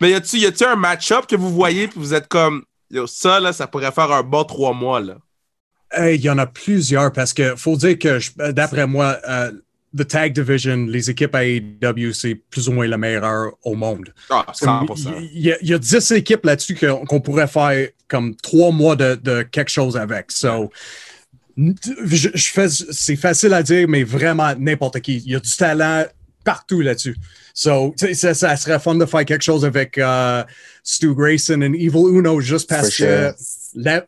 Mais y a-tu y a-tu un match-up que vous voyez puis vous êtes comme, yo, ça, là, ça pourrait faire un bon trois mois, là? Hey, Il y en a plusieurs parce que faut dire que d'après moi, euh, the tag division, les équipes à AEW, c'est plus ou moins la meilleure au monde. Ah, Comme, 100%. Il y, a- il y a 10 équipes là-dessus qu'on pourrait faire comme trois mois de, de quelque chose avec. So, je, je fais, c'est facile à dire, mais vraiment n'importe qui. Il y a du talent partout là-dessus. So, ça, ça serait fun de faire quelque chose avec euh, Stu Grayson et Evil Uno juste parce For que la-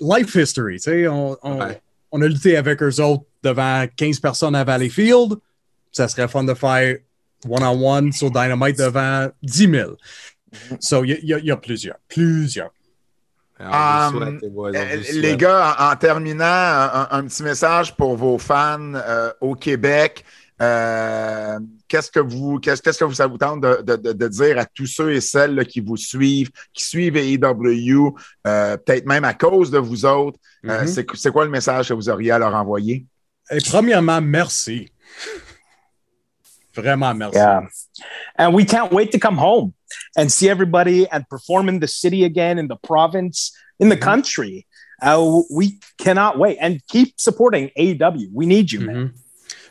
life history, tu sais, on, on- Ouais. On a lutté avec eux autres devant 15 personnes à Valleyfield. Ça serait fun de faire one-on-one sur Dynamite devant 10 000. So, il y, a- y y plusieurs. Plusieurs. Ah, Um, souhaite, les boys, gars, en, en terminant, un, un petit message pour vos fans euh, au Québec. Euh, qu'est-ce que vous, qu'est-ce, qu'est-ce que vous, ça vous tente de, de- de- de dire à tous ceux et celles là, qui vous suivent, qui suivent AEW, euh, peut-être même à cause de vous autres? Euh, Mhm. c'est, c'est quoi le message que vous auriez à leur envoyer? Et premièrement, merci. Vraiment merci. Yeah. And we can't wait to come home and see everybody and perform in the city again, in the province, in the country. Uh, we cannot wait and keep supporting AEW. We need you, man.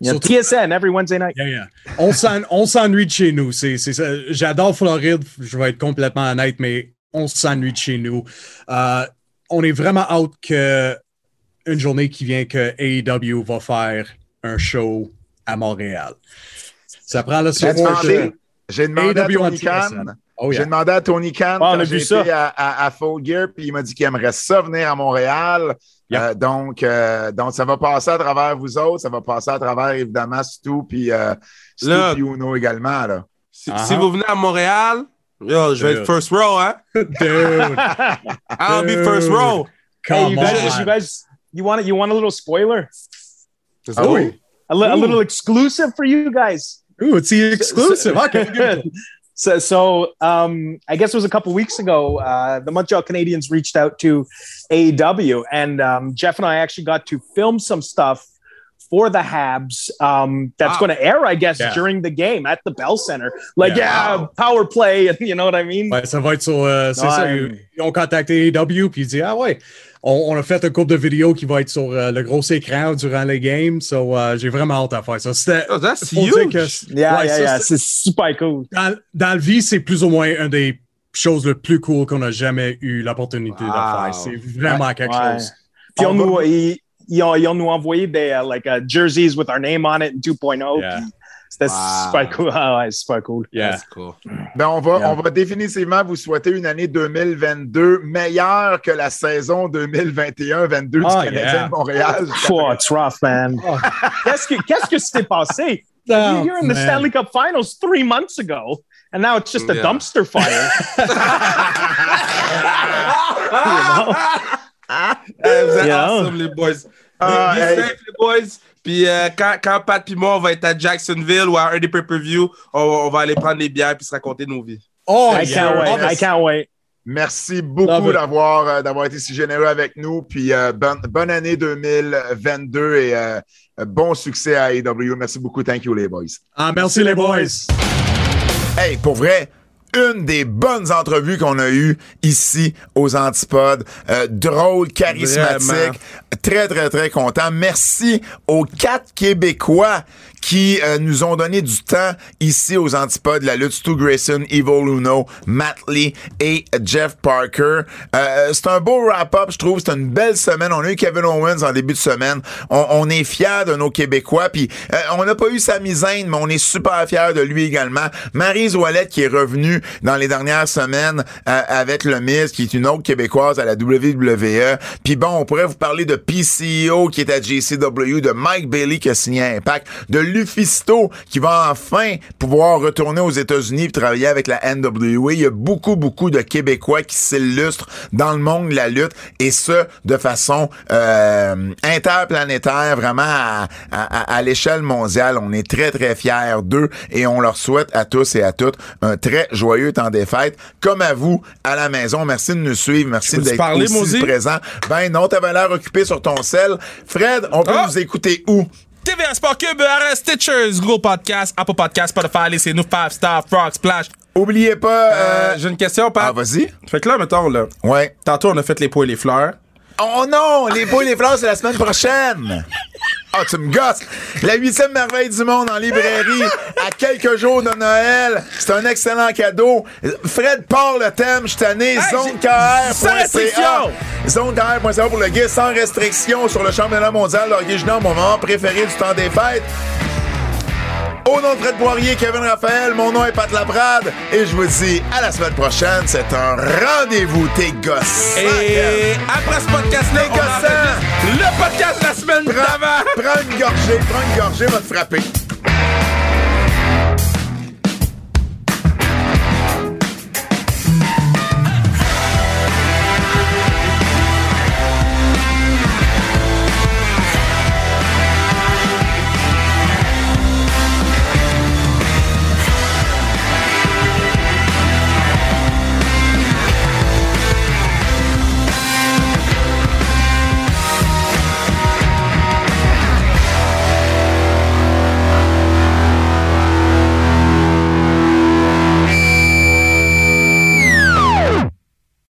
Surtout- TSN every Wednesday night. Yeah, yeah. On s'en- on s'ennuie de chez nous. C'est, c'est ça. J'adore Floride, je vais être complètement honnête, mais on s'ennuie de chez nous. Euh, on est vraiment out que une journée qui vient que AEW va faire un show à Montréal. Ça prend le J'ai support. demandé, j'ai demandé à AEW Tony. Khan. Oh, J'ai yeah. demandé à Tony Khan Ah, on quand a j'ai vu ça. été à, à, à Full Gear, puis il m'a dit qu'il aimerait ça venir à Montréal. Euh, donc, euh, donc, ça va passer à travers vous autres, ça va passer à travers évidemment Stu puis euh, Stu puis Uno également. Là. Si, Uh-huh. si vous venez à Montréal, yo, je vais Dude. être first row, hein? <laughs> Dude, <laughs> I'll be Dude. first row. hey, come you guys, on. you guys, you want you want a little spoiler, Ah go. oui? a, li- a Ooh. little exclusive for you guys. Ooh, it's the exclusive. Okay. <laughs> So, so um, I guess it was a couple weeks ago. Uh, the Montreal Canadiens reached out to AEW, and um, Jeff and I actually got to film some stuff for the Habs um, that's Wow. going to air, I guess, Yeah. during the game at the Bell Center. Like, Yeah. yeah, power play, <laughs> you know what I mean? Ouais, ça va être sur. euh, c'est Ouais. ça. Ils, ils ont contacté AEW puis ils disent Ah ouais, on, on a fait un couple de vidéos qui va être sur euh, le gros écran durant les games. So, euh, j'ai vraiment hâte à faire ça. C'était. Oh, that's huge. que- Yeah, ouais, yeah, ça, yeah. c'est- super cool. dans, dans la vie, c'est plus ou moins une des choses les plus cool qu'on a jamais eu l'opportunité Wow. de faire. C'est vraiment quelque Ouais. chose. Puis on On nous, ils, ils ont, ils ont nous envoyé des uh, like, uh, jerseys with our name on it in 2.0. C'était Wow. super cool. <laughs> Ah ouais, super cool. Yeah. That's cool. Ben, on va, Yeah. on va définitivement vous souhaiter une année 2022 meilleure que la saison 2021-22 Ah, du Canadien yeah. de Montréal. <laughs> Oh, it's rough, man. Oh. Qu'est-ce que qu'est-ce que s'est passé? <laughs> Oh, You're in the man. Stanley Cup Finals three months ago, and now it's just a Yeah. dumpster fire. Vous êtes Yeah. awesome, les boys? Ah, Be- be hey. safe, les boys. Puis euh, quand, quand Pat et moi, on va être à Jacksonville ou à un des pay-per-view, on, on va aller prendre des bières puis se raconter nos vies. Oh, I can't wait. Oh, I can't wait. Merci beaucoup d'avoir euh, d'avoir été si généreux avec nous. Puis euh, bonne, bonne année 2022 et euh, bon succès à AEW. Merci beaucoup. Thank you, les boys. Ah, merci les boys. Hey, pour vrai, une des bonnes entrevues qu'on a eues ici aux Antipodes. Euh, drôle, charismatique. Vraiment. Très, très, très content. Merci aux quatre Québécois qui euh, nous ont donné du temps ici aux Antipodes, la lutte Stu Grayson, Ivo Luno, Matt Lee et Jeff Parker. Euh, c'est un beau wrap-up, je trouve. C'est une belle semaine. On a eu Kevin Owens en début de semaine. On, on est fiers de nos Québécois. Puis euh, on n'a pas eu Sami Zayn, mais on est super fiers de lui également. Maryse Ouellette qui est revenue dans les dernières semaines euh, avec le Miz, qui est une autre Québécoise à la WWE. Puis bon, on pourrait vous parler de PCO qui est à JCW, de Mike Bailey qui a signé Impact, de Lufisto qui va enfin pouvoir retourner aux États-Unis et travailler avec la NWA. Il y a beaucoup, beaucoup de Québécois qui s'illustrent dans le monde de la lutte et ce, de façon euh, interplanétaire, vraiment à, à- à l'échelle mondiale. On est très, très fiers d'eux et on leur souhaite à tous et à toutes un très joyeux temps des fêtes. Comme à vous, à la maison, merci de nous suivre. Merci d'être aussi présent. Ben non, t'avais l'air occupé sur ton sel. Fred, on peut Ah! nous écouter où? TVA Sport Cube, RS, Stitchers, Google Podcast, Apple Podcast, Spotify, laissez-nous 5 Star, Frog, Splash. Oubliez pas... Euh, euh, J'ai une question, Pat. Ah, vas-y. Fait que là, mettons, là, Ouais. tantôt, on a fait les pots et les fleurs. Oh non, les boules et les fleurs, c'est la semaine prochaine. Ah, tu me gosses. La huitième merveille du monde en librairie à quelques jours de Noël. C'est un excellent cadeau. Fred part le thème cette année. ZoneKR.ca. sans restriction. ZoneKR.ca pour le guide sans restriction sur le championnat mondial de hockey junior, mon moment préféré du temps des fêtes. Au nom de Fred Poirier, Kevin Raphaël, mon nom est Pat Laprade et je vous dis à la semaine prochaine. C'est un rendez-vous, tes gosses. Et après ce podcast-là, on gossins. enregistre le podcast de la semaine d'avant. prends une gorgée, prends une gorgée, va te frapper.